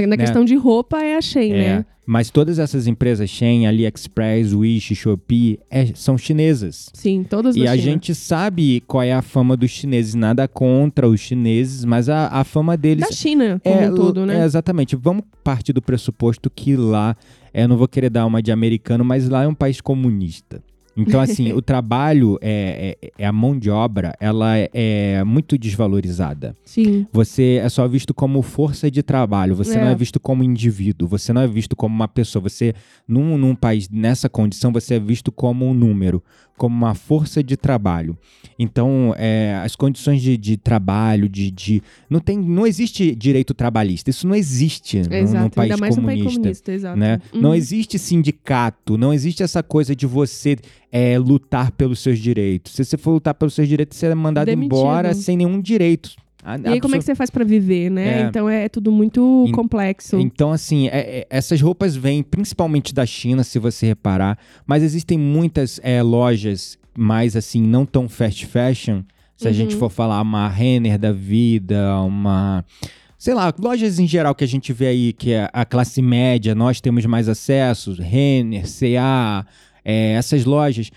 Speaker 1: Na questão de roupa é a Shein,
Speaker 2: Né? é,
Speaker 1: né?
Speaker 2: Mas todas essas empresas, Shein, AliExpress, Wish, Shopee, é- são chinesas.
Speaker 1: Sim, todas
Speaker 2: E a
Speaker 1: China.
Speaker 2: gente sabe qual é a fama dos chineses, nada contra os chineses, mas a, a fama deles
Speaker 1: Da China, como
Speaker 2: é,
Speaker 1: um todo, né?
Speaker 2: é, exatamente. Vamos partir do pressuposto que lá, é, eu não vou querer dar uma de americano, mas lá é um país comunista. Então, assim, <laughs> o trabalho, é, é- é a mão de obra, ela é, muito desvalorizada.
Speaker 1: Sim.
Speaker 2: Você é só visto como força de trabalho, você
Speaker 1: É.
Speaker 2: não é visto como indivíduo, você não é visto como uma pessoa. Você, num, num país nessa condição, você é visto como um número, como uma força de trabalho. Então, é, as condições de, de trabalho, de, de. Não, tem, não existe direito trabalhista, isso não existe num- num,
Speaker 1: Exato,
Speaker 2: país
Speaker 1: ainda mais no país
Speaker 2: comunista.
Speaker 1: comunista, exato.
Speaker 2: Né?
Speaker 1: Uhum.
Speaker 2: Não existe sindicato, não existe essa coisa de você é, lutar pelos seus direitos. Se você for lutar pelos seus direitos, você é mandado
Speaker 1: Demitido.
Speaker 2: embora sem nenhum direito.
Speaker 1: E aí, como é que você faz pra viver, né?
Speaker 2: É.
Speaker 1: Então é tudo muito
Speaker 2: Em-
Speaker 1: complexo.
Speaker 2: Então, assim, é- é- essas roupas vêm principalmente da China, se você reparar, mas existem muitas é, lojas mais assim, não tão fast fashion. Se a gente
Speaker 1: Uhum.
Speaker 2: for falar uma Renner da vida, uma. Sei lá, lojas em geral que a gente vê aí, que é a classe média, nós temos mais acesso, Renner, CA, é, essas lojas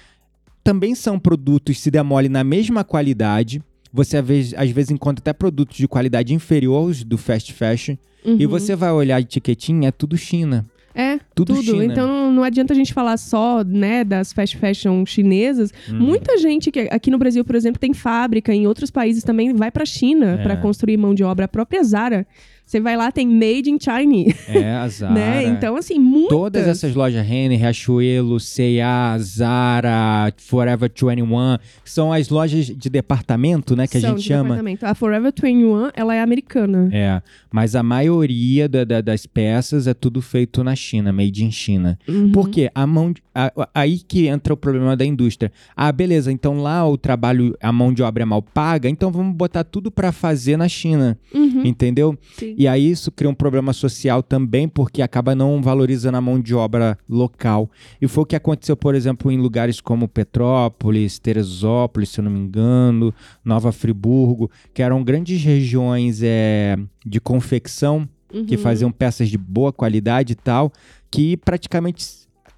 Speaker 2: também são produtos, se der mole, na mesma qualidade. Você às vezes, encontra até produtos de qualidade inferior aos do fast fashion. E
Speaker 1: Uhum.
Speaker 2: você vai olhar a etiquetinha, é tudo China.
Speaker 1: É,
Speaker 2: Tudo,
Speaker 1: tudo.
Speaker 2: China.
Speaker 1: Então não- adianta a gente falar só, né, das fast fashion chinesas.
Speaker 2: Uhum.
Speaker 1: Muita gente que aqui no Brasil, por exemplo, tem fábrica, em outros países também vai pra China
Speaker 2: É.
Speaker 1: pra construir mão de obra. A própria Zara, você vai lá tem Made in China,
Speaker 2: É, a <laughs> Zara.
Speaker 1: né? Então assim, muitas.
Speaker 2: Todas essas lojas, Renner, Riachuelo, C&A, Zara, Forever 21, que são as lojas de departamento, né, que a
Speaker 1: são
Speaker 2: gente
Speaker 1: de
Speaker 2: chama.
Speaker 1: departamento. A Forever 21, ela é americana.
Speaker 2: É, mas a maioria da- da- das peças é tudo feito na China, made in China.
Speaker 1: Uhum.
Speaker 2: Por quê? A mão de- a- a- aí que entra o problema da indústria. Ah, beleza, então lá o trabalho, a mão de obra é mal paga, então vamos botar tudo pra fazer na China,
Speaker 1: Uhum,
Speaker 2: entendeu?
Speaker 1: sim.
Speaker 2: E aí isso cria um problema social também, porque acaba não valorizando a mão de obra local. E foi o que aconteceu, por exemplo, em lugares como Petrópolis, Teresópolis, se eu não me engano, Nova Friburgo, que eram grandes regiões é, de confecção que
Speaker 1: Uhum.
Speaker 2: faziam peças de boa qualidade e tal, que praticamente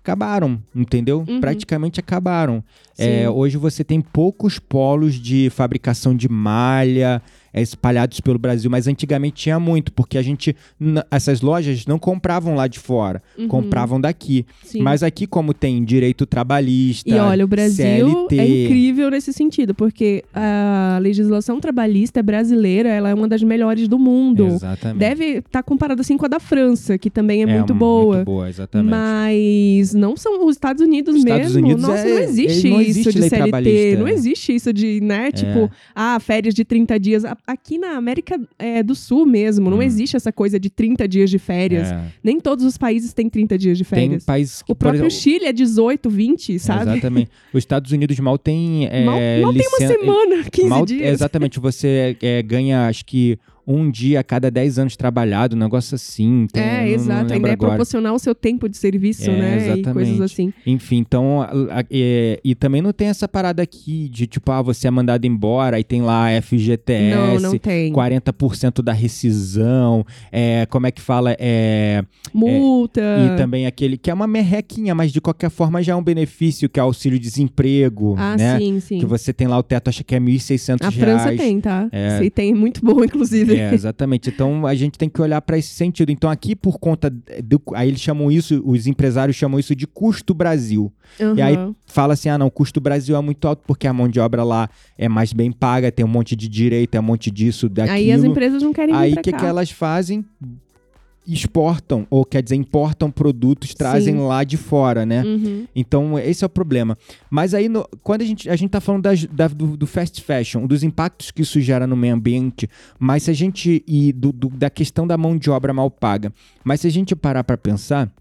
Speaker 2: acabaram, entendeu?
Speaker 1: Uhum.
Speaker 2: Praticamente acabaram. É, hoje você tem poucos polos de fabricação de malha espalhados pelo Brasil, mas antigamente tinha muito, porque a gente, essas lojas não compravam lá de fora,
Speaker 1: Uhum.
Speaker 2: compravam daqui.
Speaker 1: Sim.
Speaker 2: Mas aqui, como tem direito trabalhista,
Speaker 1: E olha, o Brasil
Speaker 2: CLT,
Speaker 1: é incrível nesse sentido, porque a legislação trabalhista brasileira ela é uma das melhores do mundo.
Speaker 2: Exatamente.
Speaker 1: Deve estar comparada assim com a da França, que também é, muito
Speaker 2: um-
Speaker 1: boa.
Speaker 2: Muito boa, exatamente.
Speaker 1: Mas não são os Estados Unidos
Speaker 2: Os
Speaker 1: mesmo.
Speaker 2: Estados Unidos
Speaker 1: Nossa,
Speaker 2: é-
Speaker 1: não existe
Speaker 2: não
Speaker 1: isso
Speaker 2: existe
Speaker 1: de CLT. Não
Speaker 2: é.
Speaker 1: existe isso de, né? Tipo, ah, férias de 30 dias. A aqui na América é, do Sul mesmo, não
Speaker 2: Hum.
Speaker 1: existe essa coisa de 30 dias de férias.
Speaker 2: É.
Speaker 1: Nem todos os países têm 30 dias de
Speaker 2: Tem
Speaker 1: férias.
Speaker 2: países que,
Speaker 1: O próprio
Speaker 2: exemplo,
Speaker 1: Chile é 18, 20, sabe?
Speaker 2: Exatamente. <laughs> Os Estados Unidos mal tem é,
Speaker 1: mal mal tem uma
Speaker 2: licen-
Speaker 1: semana, 15
Speaker 2: mal-
Speaker 1: dias.
Speaker 2: Exatamente. Você é, ganha, acho que, um dia a cada 10 anos trabalhado, um negócio assim. Eu
Speaker 1: É, exato. A
Speaker 2: lembro
Speaker 1: ideia é
Speaker 2: agora.
Speaker 1: proporcionar o seu tempo de serviço,
Speaker 2: É,
Speaker 1: né? E
Speaker 2: exatamente.
Speaker 1: coisas assim.
Speaker 2: Enfim, então. a- a- é, e também não tem essa parada aqui de tipo, ah, você é mandado embora, aí tem lá FGTS.
Speaker 1: Não, não tem.
Speaker 2: 40% da rescisão, é, como é que fala? É,
Speaker 1: Multa.
Speaker 2: E também aquele que é uma merrequinha, mas de qualquer forma já é um benefício, que é auxílio-desemprego,
Speaker 1: Ah,
Speaker 2: né?
Speaker 1: sim, sim.
Speaker 2: Que você tem lá o teto, acha que é 1.600
Speaker 1: A
Speaker 2: reais.
Speaker 1: França tem, tá?
Speaker 2: É.
Speaker 1: Sim, tem muito bom, <laughs> inclusive.
Speaker 2: É, exatamente. Então a gente tem que olhar para esse sentido. Então aqui por conta do, aí eles chamam isso, os empresários chamam isso de custo Brasil. E aí
Speaker 1: Aham.
Speaker 2: fala assim: "Ah, não, o custo Brasil é muito alto porque a mão de obra lá é mais bem paga, tem um monte de direito, é um monte disso, daquilo".
Speaker 1: Aí as empresas não querem
Speaker 2: Aí o que, que elas fazem? Exportam, ou quer dizer, importam produtos, trazem
Speaker 1: Sim.
Speaker 2: lá de fora, né?
Speaker 1: Uhum.
Speaker 2: Então, esse é o problema. Mas aí, no- quando a gente, a gente tá falando das- da- do, do fast fashion, dos impactos que isso gera no meio ambiente, mas se a gente. e do- do- da questão da mão de obra mal paga. Mas se a gente parar pra pensar.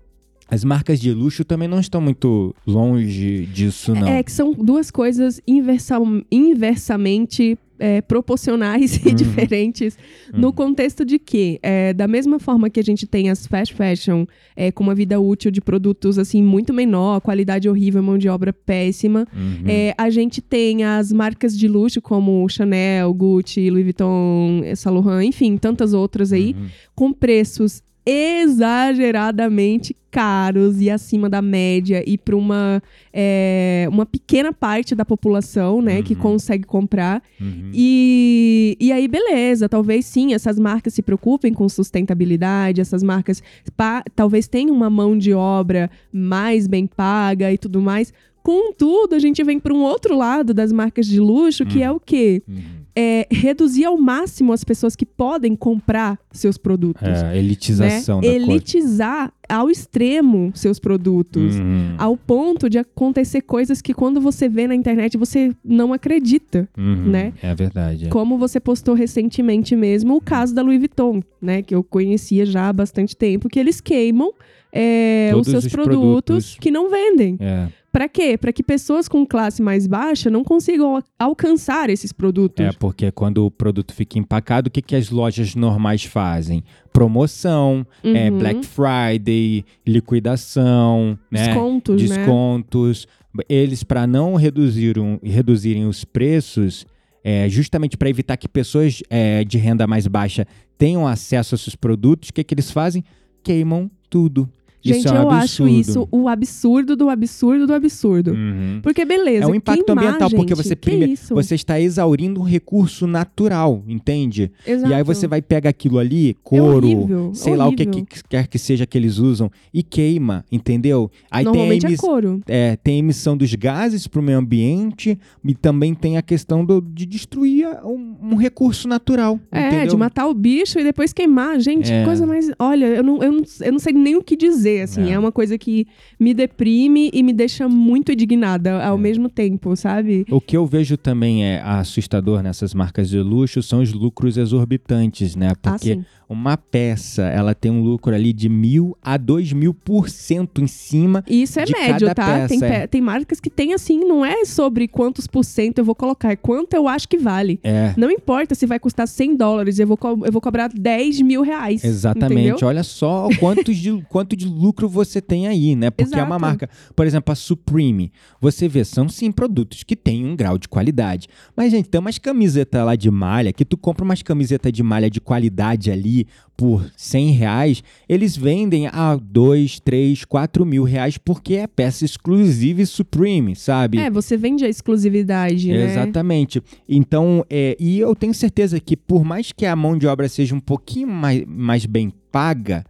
Speaker 2: As marcas de luxo também não estão muito longe disso, não.
Speaker 1: É que são duas coisas inversal- inversamente é, proporcionais <laughs> e
Speaker 2: Uhum.
Speaker 1: diferentes no contexto de que, é, da mesma forma que a gente tem as fast fashion é, com uma vida útil de produtos assim muito menor, qualidade horrível, mão de obra péssima,
Speaker 2: Uhum.
Speaker 1: é, a gente tem as marcas de luxo como Chanel, Gucci, Louis Vuitton, Saint Laurent, enfim, tantas outras aí,
Speaker 2: Uhum.
Speaker 1: com preços exageradamente caros e acima da média e para uma, é, uma pequena parte da população, né, que
Speaker 2: Uhum.
Speaker 1: consegue comprar.
Speaker 2: Uhum.
Speaker 1: E, e aí, beleza, talvez sim, essas marcas se preocupem com sustentabilidade, essas marcas pa- talvez tenham uma mão de obra mais bem paga e tudo mais. Contudo, a gente vem para um outro lado das marcas de luxo, que é o quê?
Speaker 2: Uhum.
Speaker 1: É reduzir ao máximo as pessoas que podem comprar seus produtos.
Speaker 2: É, elitização
Speaker 1: né?
Speaker 2: da.
Speaker 1: Elitizar ao extremo seus produtos.
Speaker 2: Uhum.
Speaker 1: Ao ponto de acontecer coisas que quando você vê na internet você não acredita.
Speaker 2: Uhum.
Speaker 1: né?
Speaker 2: É verdade. é.
Speaker 1: Como você postou recentemente mesmo o caso da Louis Vuitton, né? Que eu conhecia já há bastante tempo, que eles queimam é, os seus
Speaker 2: os
Speaker 1: produtos,
Speaker 2: produtos.
Speaker 1: que não vendem.
Speaker 2: É.
Speaker 1: Pra quê? Pra que pessoas com classe mais baixa não consigam al- alcançar esses produtos.
Speaker 2: É, porque quando o produto fica empacado, o que, que as lojas normais fazem? Promoção, é,
Speaker 1: Uhum.
Speaker 2: Black Friday, liquidação, né?
Speaker 1: Descontos, né?
Speaker 2: descontos. Eles, para não reduzir um- reduzirem os preços, é, justamente para evitar que pessoas é, de renda mais baixa tenham acesso a esses produtos, o que, que eles fazem? Queimam tudo.
Speaker 1: Gente,
Speaker 2: isso é um
Speaker 1: eu acho isso o absurdo do absurdo do absurdo.
Speaker 2: Uhum.
Speaker 1: Porque beleza,
Speaker 2: É um impacto
Speaker 1: queimar,
Speaker 2: ambiental, porque
Speaker 1: gente,
Speaker 2: você
Speaker 1: que
Speaker 2: prime- você está exaurindo um recurso natural, entende?
Speaker 1: Exato.
Speaker 2: E aí você vai pegar aquilo ali, couro,
Speaker 1: É horrível,
Speaker 2: sei lá o que,
Speaker 1: horrível.
Speaker 2: que quer que seja que eles usam, e queima, entendeu? Aí tem
Speaker 1: Normalmente é
Speaker 2: emiss-
Speaker 1: couro.
Speaker 2: é, tem emissão dos gases para o meio ambiente e também tem a questão do- de destruir um, um recurso natural,
Speaker 1: É,
Speaker 2: entendeu?
Speaker 1: de matar o bicho e depois queimar. Gente,
Speaker 2: É.
Speaker 1: que coisa mais. Olha, eu não, eu, não, eu não sei nem o que dizer, assim.
Speaker 2: É.
Speaker 1: É. uma coisa que me deprime e me deixa muito indignada ao
Speaker 2: É.
Speaker 1: mesmo tempo, sabe?
Speaker 2: O que eu vejo também é assustador nessas marcas de luxo são os lucros exorbitantes, né? Porque
Speaker 1: ah.
Speaker 2: Uma peça, ela tem um lucro ali de mil a dois mil por cento em cima.
Speaker 1: E isso é médio, tá? tem,
Speaker 2: peça, é.
Speaker 1: pe- tem marcas que tem assim, não é sobre quantos por cento eu vou colocar, é quanto eu acho que vale.
Speaker 2: É,
Speaker 1: Não importa se vai custar 100 dólares, eu vou, eu vou cobrar 10 mil reais.
Speaker 2: Exatamente.
Speaker 1: Entendeu?
Speaker 2: Olha só o quanto de, <laughs> quanto de lucro você tem aí, né? Porque é uma
Speaker 1: Exato.
Speaker 2: marca. Por exemplo, a Supreme. Você vê, são sim produtos que têm um grau de qualidade. Mas, gente, tem umas camisetas lá de malha que tu compra umas camisetas de malha de qualidade ali por 100 reais. Eles vendem a 2, 3, 4 mil reais porque é peça exclusiva e Supreme, sabe?
Speaker 1: É, você vende a exclusividade, né?
Speaker 2: Exatamente. Então, é, e eu tenho certeza que por mais que a mão de obra seja um pouquinho mais, mais bem paga,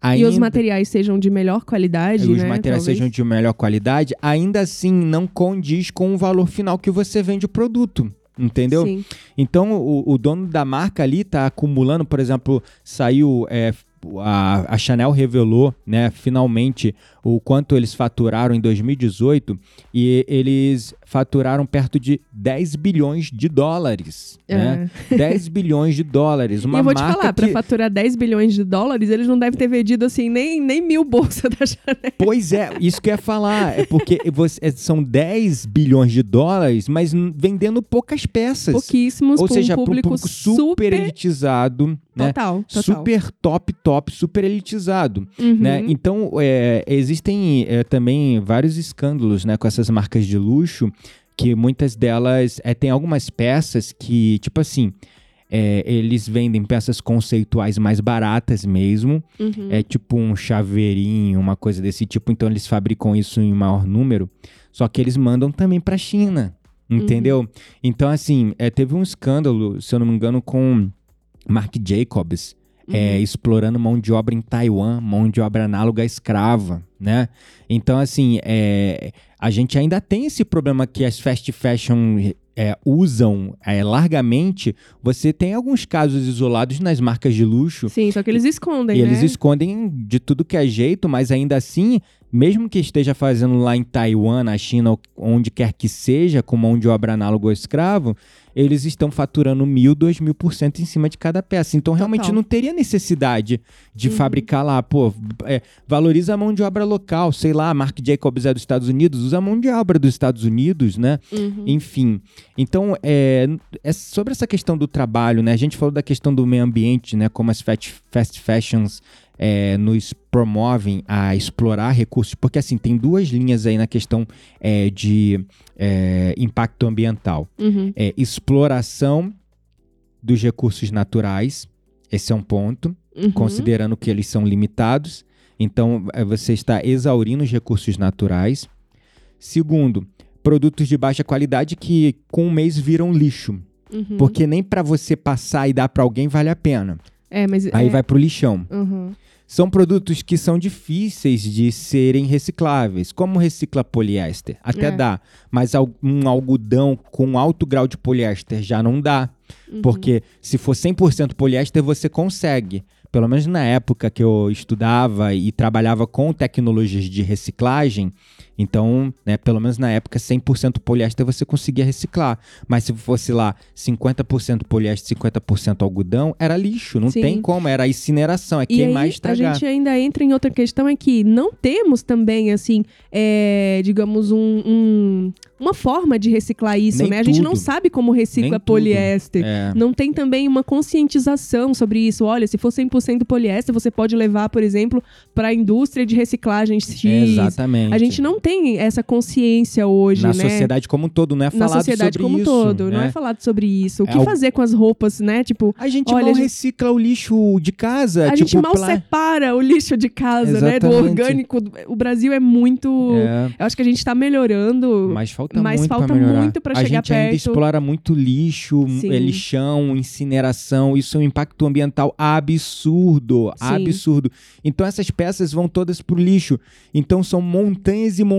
Speaker 2: ainda
Speaker 1: E os materiais sejam de melhor qualidade,
Speaker 2: os
Speaker 1: né?
Speaker 2: materiais
Speaker 1: Talvez.
Speaker 2: sejam de melhor qualidade, ainda assim não condiz com o valor final que você vende o produto. Entendeu?
Speaker 1: Sim.
Speaker 2: Então, o, o dono da marca ali tá acumulando, por exemplo, saiu é, a, a Chanel revelou, né, finalmente, o quanto eles faturaram em 2018 e eles faturaram perto de 10 bilhões de dólares.
Speaker 1: É.
Speaker 2: Né? 10 bilhões de dólares. Uma
Speaker 1: e eu vou te falar,
Speaker 2: que...
Speaker 1: pra faturar 10 bilhões de dólares, eles não devem ter vendido assim nem, nem mil bolsas da Chanel.
Speaker 2: Pois é, isso que eu ia falar. É porque você, é, são 10 bilhões de dólares, mas vendendo poucas peças.
Speaker 1: Pouquíssimos,
Speaker 2: Ou seja,
Speaker 1: um público,
Speaker 2: para um público super,
Speaker 1: super
Speaker 2: elitizado. Né?
Speaker 1: Total, total.
Speaker 2: Super top, top, super elitizado.
Speaker 1: Uhum.
Speaker 2: Né? Então, é, existem é, também vários escândalos né, com essas marcas de luxo, que muitas delas é, tem algumas peças que, tipo assim, é, eles vendem peças conceituais mais baratas mesmo.
Speaker 1: Uhum.
Speaker 2: É tipo um chaveirinho, uma coisa desse tipo. Então eles fabricam isso em maior número. Só que eles mandam também para China. Entendeu? Então, assim, é, teve um escândalo, se eu não me engano, com Marc Jacobs. É, explorando mão de obra em Taiwan, mão de obra análoga à escrava, né? Então, assim, é, a gente ainda tem esse problema que as fast fashion é, usam é, largamente. Você tem alguns casos isolados nas marcas de luxo
Speaker 1: Sim, só que eles escondem,
Speaker 2: e
Speaker 1: né?
Speaker 2: eles escondem de tudo que é jeito, mas ainda assim, mesmo que esteja fazendo lá em Taiwan, na China, ou onde quer que seja, com mão de obra análogo ao escravo, eles estão faturando mil, dois mil por cento em cima de cada peça. Então, realmente
Speaker 1: Total.
Speaker 2: não teria necessidade de
Speaker 1: Uhum.
Speaker 2: fabricar lá. Pô, é, valoriza a mão de obra local. Sei lá, a Marc Jacobs é dos Estados Unidos, usa a mão de obra dos Estados Unidos, né?
Speaker 1: Uhum.
Speaker 2: Enfim, então é, é sobre essa questão do trabalho, né? A gente falou da questão do meio ambiente, né? Como as fast fashions é, nos promovem a explorar recursos, porque assim tem duas linhas aí na questão é, de é, impacto ambiental:
Speaker 1: Uhum.
Speaker 2: é, exploração dos recursos naturais. Esse é um ponto,
Speaker 1: Uhum.
Speaker 2: considerando que eles são limitados. Então, é, você está exaurindo os recursos naturais. Segundo, produtos de baixa qualidade que com um mês viram lixo.
Speaker 1: Uhum.
Speaker 2: Porque nem para você passar e dar para alguém vale a pena.
Speaker 1: É, mas.
Speaker 2: Aí
Speaker 1: é...
Speaker 2: vai pro lixão.
Speaker 1: Uhum.
Speaker 2: São produtos que são difíceis de serem recicláveis. Como recicla poliéster? Até
Speaker 1: É.
Speaker 2: dá. Mas um algodão com alto grau de poliéster já não dá.
Speaker 1: Uhum.
Speaker 2: Porque se for 100% poliéster, você consegue. Pelo menos na época que eu estudava e trabalhava com tecnologias de reciclagem, então, né, pelo menos na época, 100% poliéster você conseguia reciclar. Mas se fosse lá 50% poliéster, 50% algodão, era lixo. Não
Speaker 1: Sim.
Speaker 2: tem como, era incineração, é
Speaker 1: E
Speaker 2: queimar e
Speaker 1: a
Speaker 2: estragar.
Speaker 1: gente ainda entra em outra questão, é que não temos também, assim, é, digamos, um, um- uma forma de reciclar isso,
Speaker 2: Nem
Speaker 1: né? A gente não sabe como recicla
Speaker 2: Nem
Speaker 1: poliéster.
Speaker 2: É.
Speaker 1: Não tem também uma conscientização sobre isso. Olha, se for 100% poliéster, você pode levar, por exemplo, para a indústria de reciclagem X.
Speaker 2: Exatamente.
Speaker 1: A gente não tem essa consciência hoje,
Speaker 2: Na
Speaker 1: né?
Speaker 2: sociedade como um todo, não é
Speaker 1: Na
Speaker 2: falado
Speaker 1: sociedade
Speaker 2: sobre
Speaker 1: como um
Speaker 2: isso.
Speaker 1: todo, não
Speaker 2: né?
Speaker 1: é falado sobre isso. O
Speaker 2: É
Speaker 1: que
Speaker 2: algo-
Speaker 1: fazer com as roupas, né? Tipo,
Speaker 2: A gente
Speaker 1: Olha,
Speaker 2: mal
Speaker 1: a
Speaker 2: recicla o lixo de casa.
Speaker 1: a
Speaker 2: tipo,
Speaker 1: gente mal
Speaker 2: pla-
Speaker 1: separa o lixo de casa, né? Do
Speaker 2: Exatamente.
Speaker 1: orgânico. O Brasil é muito.
Speaker 2: É.
Speaker 1: Eu acho que a gente tá melhorando.
Speaker 2: Mas falta
Speaker 1: Mas
Speaker 2: muito
Speaker 1: falta
Speaker 2: pra melhorar.
Speaker 1: muito pra
Speaker 2: a
Speaker 1: chegar
Speaker 2: gente ainda
Speaker 1: perto.
Speaker 2: explora muito lixo,
Speaker 1: Sim.
Speaker 2: é, lixão, incineração. Isso é um impacto ambiental absurdo,
Speaker 1: Sim.
Speaker 2: absurdo. Então essas peças vão todas pro lixo. Então são montanhas e montanhas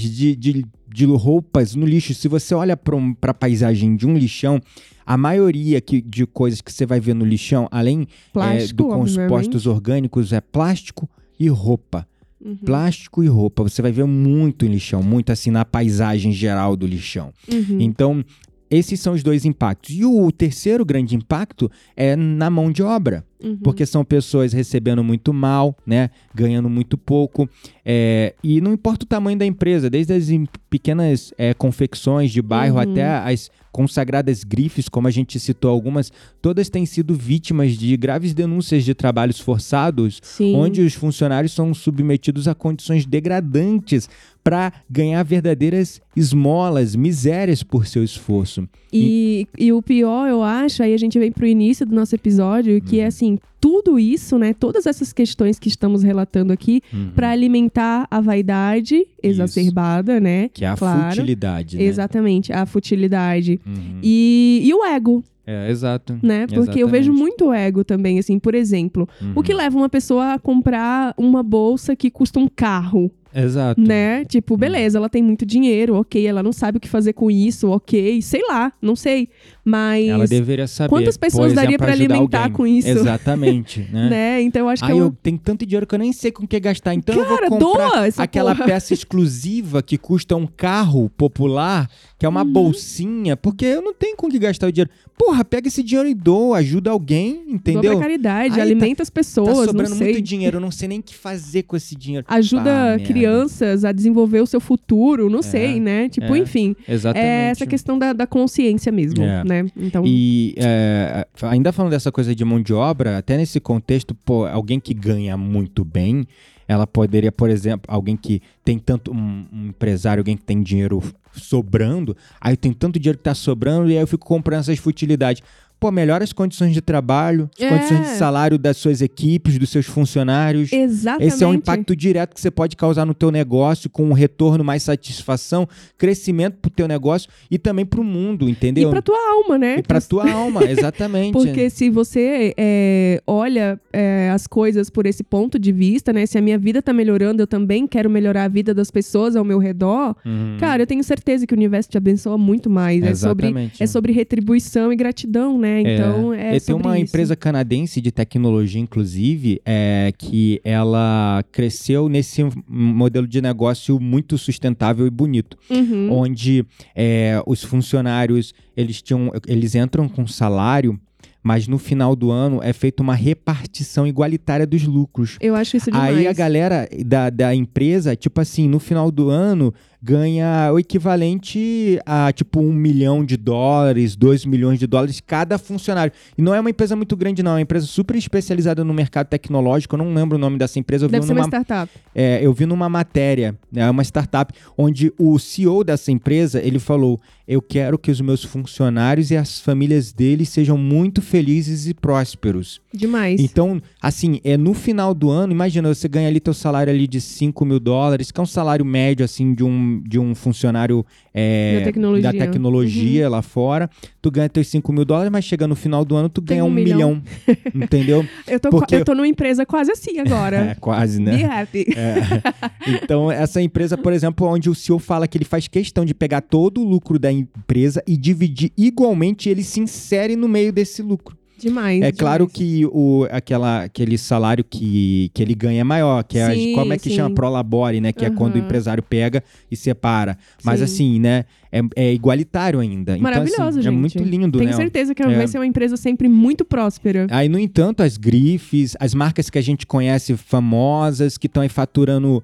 Speaker 2: de, de, de roupas no lixo. Se você olha para um, a paisagem de um lixão, a maioria que, de coisas que você vai ver no lixão, além é,
Speaker 1: Plástico,
Speaker 2: do compostos orgânicos, é plástico e roupa.
Speaker 1: Uhum.
Speaker 2: Plástico e roupa, você vai ver muito em lixão, muito assim na paisagem geral do lixão.
Speaker 1: Uhum.
Speaker 2: Então, esses são os dois impactos. E o terceiro grande impacto é na mão de obra,
Speaker 1: Uhum.
Speaker 2: porque são pessoas recebendo muito mal, né, ganhando muito pouco, é, e não importa o tamanho da empresa, desde as em- pequenas é, confecções de bairro
Speaker 1: Uhum.
Speaker 2: até as consagradas grifes, como a gente citou algumas, todas têm sido vítimas de graves denúncias de trabalhos forçados
Speaker 1: Sim.
Speaker 2: onde os funcionários são submetidos a condições degradantes para ganhar verdadeiras esmolas, misérias por seu esforço.
Speaker 1: E, e o pior, eu acho, aí a gente vem pro início do nosso episódio, que é
Speaker 2: Uhum.
Speaker 1: Assim, tudo isso, né? Todas essas questões que estamos relatando aqui, pra alimentar a vaidade exacerbada, né?
Speaker 2: Que é a
Speaker 1: claro.
Speaker 2: futilidade, né?
Speaker 1: Exatamente, a futilidade.
Speaker 2: Uhum.
Speaker 1: E, e o ego,
Speaker 2: É, exato.
Speaker 1: né? Porque eu vejo muito ego também, assim, por exemplo, o que
Speaker 2: Uhum.
Speaker 1: leva uma pessoa a comprar uma bolsa que custa um carro?
Speaker 2: Exato.
Speaker 1: Né? Tipo, beleza, ela tem muito dinheiro, ok, ela não sabe o que fazer com isso, ok, sei lá, não sei. Mas.
Speaker 2: Ela deveria saber.
Speaker 1: Quantas pessoas
Speaker 2: por
Speaker 1: daria
Speaker 2: ajudar
Speaker 1: alimentar
Speaker 2: alguém.
Speaker 1: com isso?
Speaker 2: Exatamente, né? <laughs>
Speaker 1: né? Então eu acho que
Speaker 2: Aí
Speaker 1: é um...
Speaker 2: eu tenho tanto dinheiro que eu nem sei com o que gastar. Então eu
Speaker 1: Cara,
Speaker 2: vou comprar
Speaker 1: doa
Speaker 2: aquela
Speaker 1: porra. <laughs>
Speaker 2: peça exclusiva que custa um carro popular, que é uma
Speaker 1: Uhum.
Speaker 2: bolsinha, porque eu não tenho com o que gastar o dinheiro. Porra, pega esse dinheiro e doa, ajuda alguém,
Speaker 1: Doa
Speaker 2: entendeu?
Speaker 1: pra caridade,
Speaker 2: Aí tá-
Speaker 1: alimenta as
Speaker 2: Tá
Speaker 1: pessoas, não
Speaker 2: sobrando
Speaker 1: sei.
Speaker 2: muito dinheiro, eu não sei nem o que fazer com esse dinheiro.
Speaker 1: Ajuda
Speaker 2: Ah, merda.
Speaker 1: Crianças a desenvolver o seu futuro, não sei, né? Tipo,
Speaker 2: é,
Speaker 1: enfim.
Speaker 2: Exatamente.
Speaker 1: É essa questão da, da consciência mesmo,
Speaker 2: É.
Speaker 1: né? Então,
Speaker 2: E é, ainda falando dessa coisa de mão de obra, até nesse contexto, pô, alguém que ganha muito bem, ela poderia, por exemplo, alguém que tem tanto, um, um empresário, alguém que tem dinheiro sobrando, aí tem tanto dinheiro que tá sobrando e aí eu fico comprando essas futilidades. Pô, melhora as condições de trabalho, as
Speaker 1: É.
Speaker 2: condições de salário das suas equipes, dos seus funcionários.
Speaker 1: exatamente.
Speaker 2: Esse é um impacto direto que você pode causar no teu negócio, com um retorno, mais satisfação, crescimento pro teu negócio e também pro mundo, entendeu?
Speaker 1: E pra tua alma, né?
Speaker 2: E pra tua alma, <laughs> exatamente.
Speaker 1: Porque se você é, olha é, as coisas por esse ponto de vista, né? Se a minha vida tá melhorando, eu também quero melhorar a vida das pessoas ao meu redor.
Speaker 2: Uhum.
Speaker 1: Cara, eu tenho certeza que o universo te abençoa muito mais. É sobre,
Speaker 2: Exatamente.
Speaker 1: é sobre retribuição e gratidão, né? Então, é,
Speaker 2: E tem uma
Speaker 1: isso.
Speaker 2: empresa canadense de tecnologia, inclusive, é, que ela cresceu nesse modelo de negócio muito sustentável e bonito,
Speaker 1: Uhum.
Speaker 2: onde é, os funcionários eles tinham, eles entram com salário, mas no final do ano é feita uma repartição igualitária dos lucros.
Speaker 1: Eu acho isso demais.
Speaker 2: Aí a galera da, da empresa, tipo assim, no final do ano, ganha o equivalente a, tipo, um milhão de dólares, dois milhões de dólares cada funcionário. E não é uma empresa muito grande, não. É uma empresa super especializada no mercado tecnológico. Eu não lembro o nome dessa empresa. Eu vi
Speaker 1: Deve ser
Speaker 2: numa,
Speaker 1: uma startup.
Speaker 2: é, eu vi numa matéria, é uma startup, onde o CEO dessa empresa, ele falou, eu quero que os meus funcionários e as famílias deles sejam muito felizes e prósperos.
Speaker 1: Demais.
Speaker 2: Então, assim, é no final do ano, imagina, você ganha ali teu salário ali de 5 mil dólares, que é um salário médio, assim, de um, de um funcionário é,
Speaker 1: Da tecnologia.
Speaker 2: da tecnologia lá fora. Tu ganha teus 5 mil dólares, mas chega no final do ano, tu
Speaker 1: Tem
Speaker 2: ganha
Speaker 1: um
Speaker 2: um
Speaker 1: milhão.
Speaker 2: milhão. <laughs> entendeu?
Speaker 1: eu, tô,
Speaker 2: porque-
Speaker 1: eu tô numa empresa quase assim <laughs>
Speaker 2: É,
Speaker 1: agora.
Speaker 2: quase,
Speaker 1: Be
Speaker 2: né?
Speaker 1: happy.
Speaker 2: É. Então, essa empresa, por exemplo, onde o CEO fala que ele faz questão de pegar todo o lucro da empresa e dividir igualmente, ele se insere no meio desse lucro.
Speaker 1: Demais.
Speaker 2: É claro
Speaker 1: demais.
Speaker 2: que o, aquela, aquele salário que, que ele ganha é maior, que é, a-
Speaker 1: Sim,
Speaker 2: como é que
Speaker 1: sim.
Speaker 2: chama? Prolabore, né? Que é quando o empresário pega e separa. Mas
Speaker 1: Sim.
Speaker 2: assim, né? É, é igualitário ainda.
Speaker 1: Maravilhoso,
Speaker 2: então, assim,
Speaker 1: gente.
Speaker 2: É muito lindo,
Speaker 1: Tenho
Speaker 2: né?
Speaker 1: certeza que
Speaker 2: É.
Speaker 1: vai ser uma empresa sempre muito próspera.
Speaker 2: Aí, no entanto, as grifes, as marcas que a gente conhece famosas, que estão aí faturando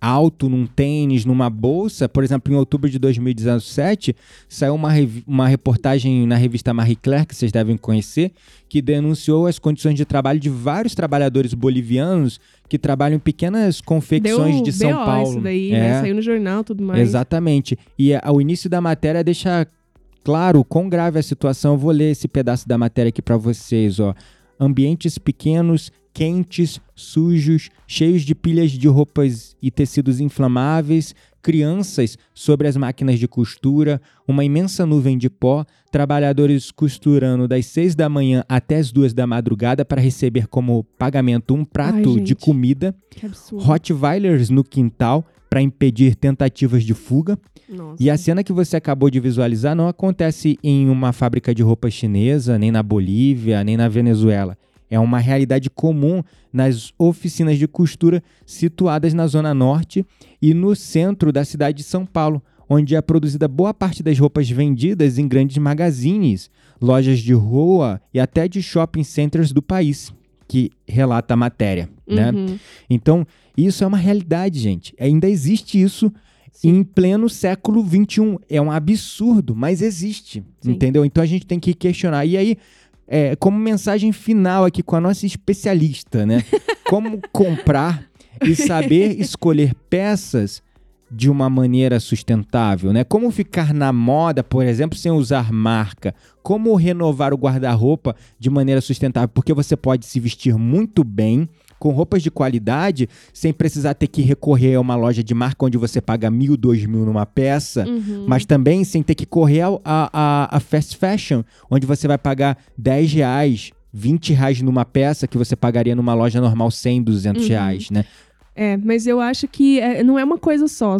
Speaker 2: alto num tênis, numa bolsa, por exemplo, em outubro de 2017, saiu uma, uma reportagem na revista Marie Claire, que vocês devem conhecer, que denunciou as condições de trabalho de vários trabalhadores bolivianos que trabalham em pequenas confecções
Speaker 1: Deu
Speaker 2: de São
Speaker 1: BO
Speaker 2: Paulo.
Speaker 1: isso daí,
Speaker 2: É.
Speaker 1: né? Saiu no jornal e tudo mais.
Speaker 2: Exatamente. E a- o início da matéria deixa claro quão grave é a situação. Eu vou ler esse pedaço da matéria aqui para vocês, ó. Ambientes pequenos, quentes, sujos, cheios de pilhas de roupas e tecidos inflamáveis, crianças sobre as máquinas de costura, uma imensa nuvem de pó, trabalhadores costurando das seis da manhã até as duas da madrugada para receber como pagamento um prato de
Speaker 1: gente.
Speaker 2: comida. Rottweilers no quintal para impedir tentativas de fuga.
Speaker 1: Nossa.
Speaker 2: E a cena que você acabou de visualizar não acontece em uma fábrica de roupa chinesa, nem na Bolívia, nem na Venezuela. É uma realidade comum nas oficinas de costura situadas na Zona Norte e no centro da cidade de São Paulo, onde é produzida boa parte das roupas vendidas em grandes magazines, lojas de rua e até de shopping centers do país, que relata a matéria. Né?
Speaker 1: Uhum.
Speaker 2: Então, isso é uma realidade, gente. Ainda existe isso em pleno século XXI. É um absurdo, mas existe.
Speaker 1: Sim.
Speaker 2: Entendeu? Então a gente tem que questionar. E aí, é, como mensagem final aqui com a nossa especialista, né? <laughs> Como comprar e saber <laughs> escolher peças de uma maneira sustentável, né? Como ficar na moda, por exemplo, sem usar marca? Como renovar o guarda-roupa de maneira sustentável? Porque você pode se vestir muito bem com roupas de qualidade sem precisar ter que recorrer a uma loja de marca onde você paga mil, dois mil numa peça,
Speaker 1: Uhum.
Speaker 2: mas também sem ter que correr a, a, a fast fashion, onde você vai pagar 10 reais, 20 reais numa peça que você pagaria numa loja normal 100, 200
Speaker 1: Uhum.
Speaker 2: reais, né?
Speaker 1: É, mas eu acho que é, não é uma coisa só,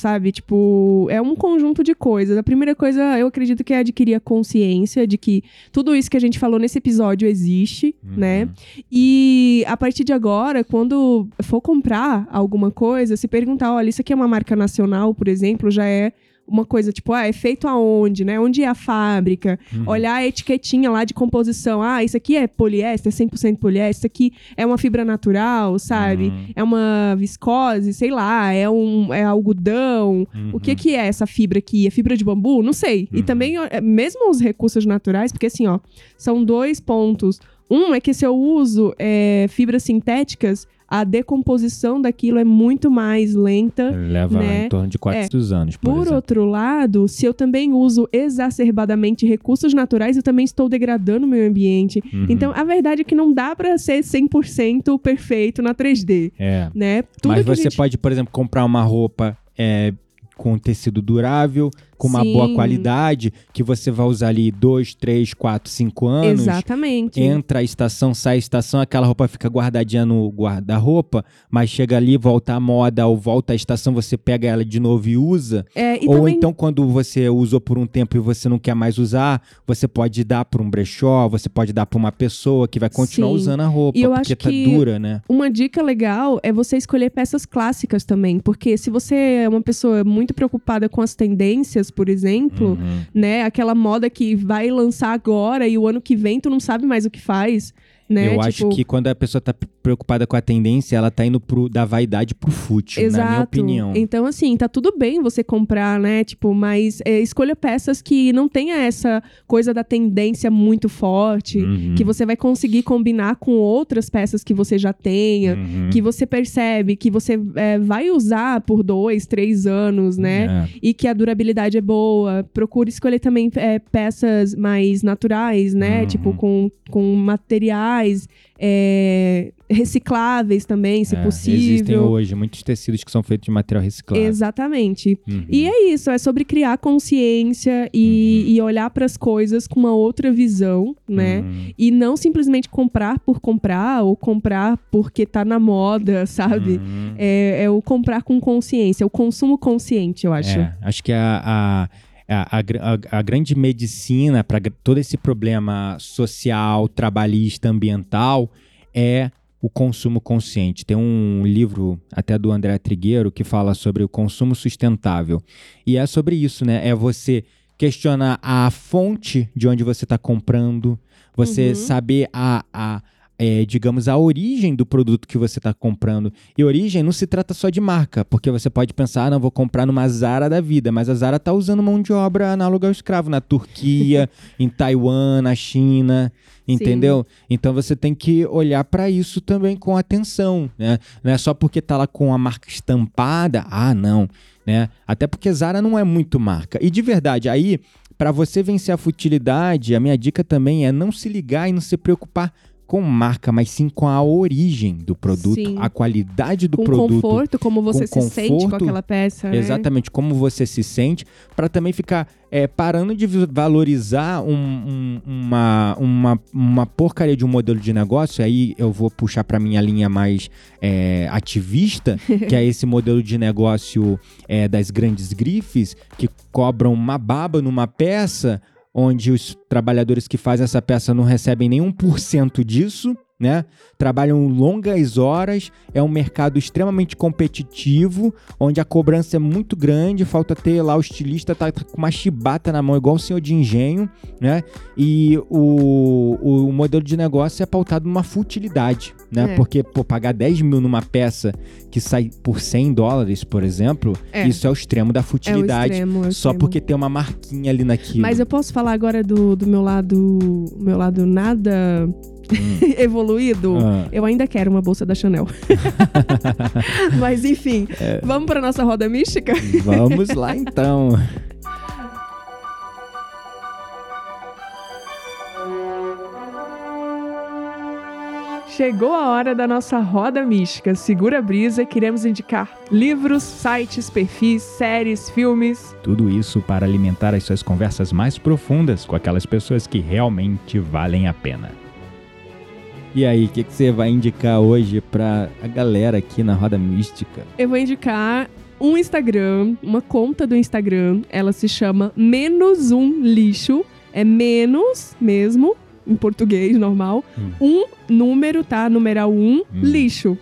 Speaker 1: sabe? Tipo, é um conjunto de coisas. A primeira coisa, eu acredito que é adquirir a consciência de que tudo isso que a gente falou nesse episódio existe, né? E a partir de agora, quando for comprar alguma coisa, se perguntar, olha, isso aqui é uma marca nacional, por exemplo, já é uma coisa tipo, ah, é feito aonde, né? Onde é a fábrica? Olhar a etiquetinha lá de composição. Ah, isso aqui é poliéster, 100% poliéster, isso aqui é uma fibra natural, sabe?
Speaker 2: Uhum.
Speaker 1: É uma viscose, sei lá, é um é algodão. O que que é essa fibra aqui? É fibra de bambu? Não sei. E também, ó, é, mesmo os recursos naturais, porque assim, ó, são dois pontos. Um é que se eu uso é, fibras sintéticas, a decomposição daquilo é muito mais lenta.
Speaker 2: Leva
Speaker 1: né?
Speaker 2: em torno de 400 anos, por,
Speaker 1: Por
Speaker 2: exemplo.
Speaker 1: outro lado, se eu também uso exacerbadamente recursos naturais, eu também estou degradando o meio ambiente.
Speaker 2: Uhum.
Speaker 1: Então, a verdade é que não dá pra ser 100% perfeito na 3D,
Speaker 2: É.
Speaker 1: né? Tudo
Speaker 2: Mas você
Speaker 1: gente-
Speaker 2: pode, por exemplo, comprar uma roupa é, com tecido durável, com uma boa
Speaker 1: Sim.
Speaker 2: qualidade, que você vai usar ali dois, três, quatro, cinco anos.
Speaker 1: Exatamente.
Speaker 2: Entra a estação, sai a estação, aquela roupa fica guardadinha no guarda-roupa, mas chega ali, volta à moda ou volta à estação, você pega ela de novo e usa.
Speaker 1: É, e
Speaker 2: ou
Speaker 1: também
Speaker 2: então, quando você usou por um tempo e você não quer mais usar, você pode dar para um brechó, você pode dar para uma pessoa que vai continuar
Speaker 1: Sim.
Speaker 2: usando a roupa,
Speaker 1: E eu
Speaker 2: porque
Speaker 1: acho
Speaker 2: tá
Speaker 1: que-
Speaker 2: dura, né?
Speaker 1: Uma dica legal é você escolher peças clássicas também, porque se você é uma pessoa muito preocupada com as tendências, por exemplo,
Speaker 2: Uhum.
Speaker 1: né, aquela moda que vai lançar agora e o ano que vem tu não sabe mais o que faz, né?
Speaker 2: Eu acho
Speaker 1: Tipo,
Speaker 2: que quando a pessoa tá preocupada com a tendência, ela tá indo pro, da vaidade pro fútil,
Speaker 1: Exato.
Speaker 2: na minha opinião.
Speaker 1: Então, assim, tá tudo bem você comprar, né? Tipo, mas é, escolha peças que não tenha essa coisa da tendência muito forte,
Speaker 2: Uhum.
Speaker 1: que você vai conseguir combinar com outras peças que você já tenha.
Speaker 2: Uhum.
Speaker 1: Que você percebe que você é, vai usar por dois, três anos, né?
Speaker 2: É.
Speaker 1: E que a durabilidade é boa. Procure escolher também é, peças mais naturais, né?
Speaker 2: Uhum.
Speaker 1: Tipo, com, com materiais é, recicláveis também, se
Speaker 2: É,
Speaker 1: possível.
Speaker 2: Existem hoje muitos tecidos que são feitos de material reciclado.
Speaker 1: Exatamente.
Speaker 2: Uhum.
Speaker 1: E é isso, é sobre criar consciência e,
Speaker 2: Uhum.
Speaker 1: e olhar para as coisas com uma outra visão, né?
Speaker 2: Uhum.
Speaker 1: E não simplesmente comprar por comprar ou comprar porque tá na moda, sabe?
Speaker 2: Uhum.
Speaker 1: É, é o comprar com consciência, o consumo consciente, eu acho.
Speaker 2: É, acho que a, a, a, a, a grande medicina para todo esse problema social, trabalhista, ambiental é o consumo consciente. Tem um livro até do André Trigueiro que fala sobre o consumo sustentável. E é sobre isso, né? É você questionar a fonte de onde você está comprando, você
Speaker 1: Uhum.
Speaker 2: saber a, a é, digamos, a origem do produto que você está comprando. E origem não se trata só de marca, porque você pode pensar, ah, não, vou comprar numa Zara da vida, mas a Zara está usando mão de obra análoga ao escravo na Turquia, <laughs> em Taiwan, na China, entendeu? Então você tem que olhar para isso também com atenção, né? Não é só porque tá lá com a marca estampada, ah, não, né? Até porque Zara não é muito marca. E de verdade, aí, para você vencer a futilidade, a minha dica também é não se ligar e não se preocupar com marca, mas sim com a origem do produto,
Speaker 1: Sim.
Speaker 2: a qualidade do
Speaker 1: com
Speaker 2: produto.
Speaker 1: conforto, como você
Speaker 2: com
Speaker 1: se sente com
Speaker 2: conforto,
Speaker 1: aquela peça. né?
Speaker 2: Exatamente, como você se sente, para também ficar é, parando de valorizar um- um- uma, uma, uma porcaria de um modelo de negócio. Aí eu vou puxar para minha linha mais é, ativista, <laughs> que é esse modelo de negócio é, das grandes grifes, que cobram uma baba numa peça, onde os trabalhadores que fazem essa peça não recebem nenhum por cento disso. Né? Trabalham longas horas, é um mercado extremamente competitivo, onde a cobrança é muito grande, falta ter lá o estilista tá, tá com uma chibata na mão, igual o senhor de engenho, né? E o, o modelo de negócio é pautado numa futilidade, né?
Speaker 1: É.
Speaker 2: Porque, pô, pagar 10 mil numa peça que sai por 100 dólares, por exemplo,
Speaker 1: É.
Speaker 2: isso é o extremo da
Speaker 1: É
Speaker 2: futilidade.
Speaker 1: extremo, é o
Speaker 2: só
Speaker 1: extremo.
Speaker 2: porque tem uma marquinha ali naquilo.
Speaker 1: Mas eu posso falar agora do, do meu lado. Meu lado nada <laughs> evoluído.
Speaker 2: Ah.
Speaker 1: Eu ainda quero uma bolsa da Chanel. <laughs> <laughs> Mas enfim,
Speaker 2: É.
Speaker 1: vamos para nossa roda mística?
Speaker 2: Vamos lá então.
Speaker 1: Chegou a hora da nossa roda mística. Segura a brisa, queremos indicar livros, sites, perfis, séries, filmes.
Speaker 3: Tudo isso para alimentar as suas conversas mais profundas com aquelas pessoas que realmente valem a pena.
Speaker 2: E aí, o que, que você vai indicar hoje pra a galera aqui na Roda Mística?
Speaker 1: Eu vou indicar um Instagram, uma conta do Instagram. Ela se chama Menos Um Lixo. É menos mesmo, em português normal.
Speaker 2: Hum.
Speaker 1: Um número, tá? Numeral um, lixo.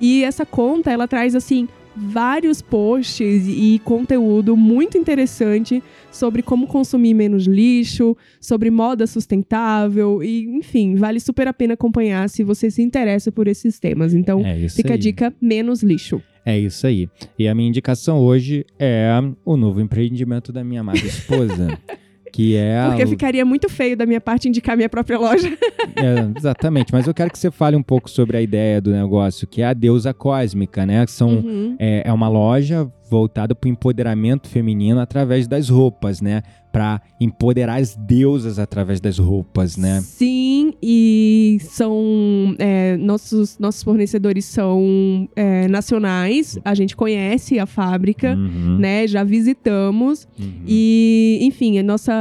Speaker 1: E essa conta, ela traz assim vários posts e conteúdo muito interessante sobre como consumir menos lixo, sobre moda sustentável e, enfim, vale super a pena acompanhar se você se interessa por esses temas. Então,
Speaker 2: É
Speaker 1: fica a
Speaker 2: aí.
Speaker 1: dica menos lixo.
Speaker 2: É isso aí. E a minha indicação hoje é o novo empreendimento da minha amada esposa. <laughs> que é a.
Speaker 1: Porque ficaria muito feio da minha parte indicar minha própria loja. <laughs>
Speaker 2: É, exatamente, mas eu quero que você fale um pouco sobre a ideia do negócio, que é a deusa cósmica, né? São,
Speaker 1: Uhum.
Speaker 2: é, é uma loja voltada para o empoderamento feminino através das roupas, né? Para empoderar as deusas através das roupas, né?
Speaker 1: Sim, e são. é, nossos, nossos fornecedores são é, nacionais, a gente conhece a fábrica,
Speaker 2: Uhum,
Speaker 1: né? Já visitamos.
Speaker 2: uhum.
Speaker 1: E, enfim, a nossa,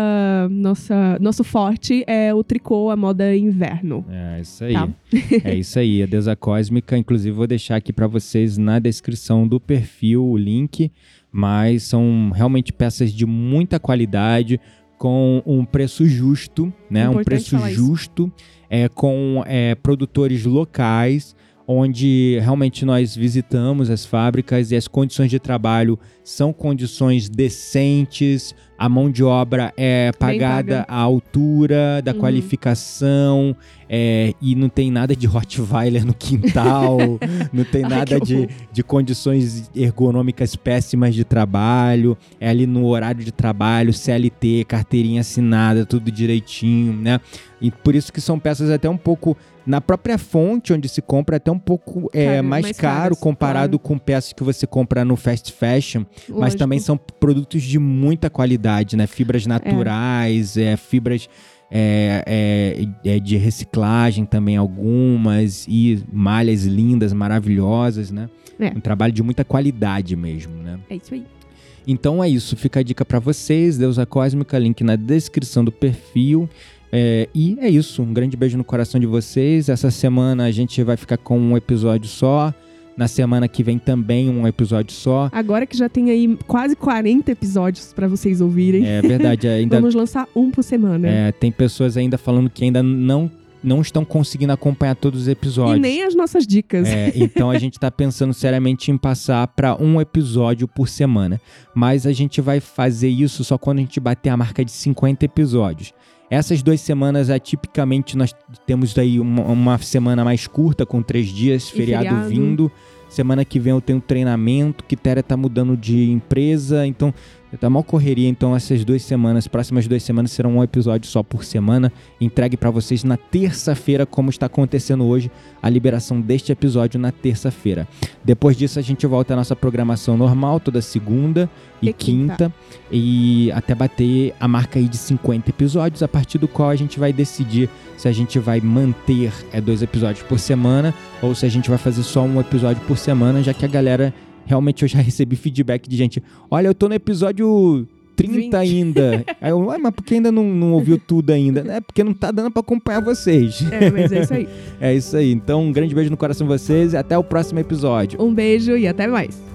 Speaker 1: nossa, nosso forte é o tricô, a moda inverno.
Speaker 2: É isso aí.
Speaker 1: Tá.
Speaker 2: é isso aí. A deusa cósmica, inclusive, vou deixar aqui para vocês na descrição do perfil o link. Mas são realmente peças de muita qualidade, com um preço justo, né? um
Speaker 1: Importante
Speaker 2: preço
Speaker 1: falar isso.
Speaker 2: justo, é, com é, produtores locais, onde realmente nós visitamos as fábricas e as condições de trabalho são condições decentes, a mão de obra é pagada
Speaker 1: paga.
Speaker 2: à altura da
Speaker 1: Uhum.
Speaker 2: qualificação é, e não tem nada de <laughs> Rottweiler no quintal, não tem <laughs>
Speaker 1: Ai,
Speaker 2: nada
Speaker 1: que
Speaker 2: de, de condições ergonômicas péssimas de trabalho, é ali no horário de trabalho, CLT, carteirinha assinada, tudo direitinho, né? E por isso que são peças até um pouco na própria fonte onde se compra até um pouco é,
Speaker 1: Cara,
Speaker 2: mais,
Speaker 1: mais
Speaker 2: caro
Speaker 1: caras,
Speaker 2: comparado com peças que você compra no fast fashion, mas
Speaker 1: Lógico.
Speaker 2: também são produtos de muita qualidade, né? Fibras naturais, é, fibras é, é, é de reciclagem também algumas e malhas lindas, maravilhosas, né?
Speaker 1: É.
Speaker 2: Um trabalho de muita qualidade mesmo, né?
Speaker 1: É isso aí.
Speaker 2: Então é isso, fica a dica pra vocês, Deusa Cósmica, link na descrição do perfil. É, e é isso, um grande beijo no coração de vocês. Essa semana a gente vai ficar com um episódio só. Na semana que vem também um episódio só.
Speaker 1: Agora que já tem aí quase 40 episódios pra vocês ouvirem,
Speaker 2: É verdade, <laughs> ainda
Speaker 1: vamos lançar um por semana.
Speaker 2: é, tem pessoas ainda falando que ainda não, não estão conseguindo acompanhar todos os episódios.
Speaker 1: E nem as nossas dicas.
Speaker 2: É, então a gente tá pensando seriamente em passar para um episódio por semana. Mas a gente vai fazer isso só quando a gente bater a marca de 50 episódios. Essas duas semanas, atipicamente, nós temos aí uma, uma semana mais curta, com três dias, feriado,
Speaker 1: feriado.
Speaker 2: vindo. Semana que vem eu tenho treinamento, Quitéria tá mudando de empresa, então tá mal correria. Então essas duas semanas, próximas duas semanas, serão um episódio só por semana. Entregue para vocês na terça-feira, como está acontecendo hoje, a liberação deste episódio na terça-feira. Depois disso, a gente volta à nossa programação normal, toda segunda e,
Speaker 1: E quinta.
Speaker 2: quinta. E até bater a marca aí de 50 episódios, a partir do qual a gente vai decidir se a gente vai manter é, dois episódios por semana ou se a gente vai fazer só um episódio por semana, já que a galera. Realmente eu já <laughs> recebi feedback de gente. Olha, eu tô no episódio 30
Speaker 1: 20.
Speaker 2: ainda. <laughs> Aí eu, mas por que ainda não, não ouviu tudo ainda? É porque não tá dando pra acompanhar vocês.
Speaker 1: É, mas é isso aí. <laughs>
Speaker 2: É isso aí. Então, um grande beijo no coração de vocês e até o próximo episódio.
Speaker 1: Um beijo e até mais.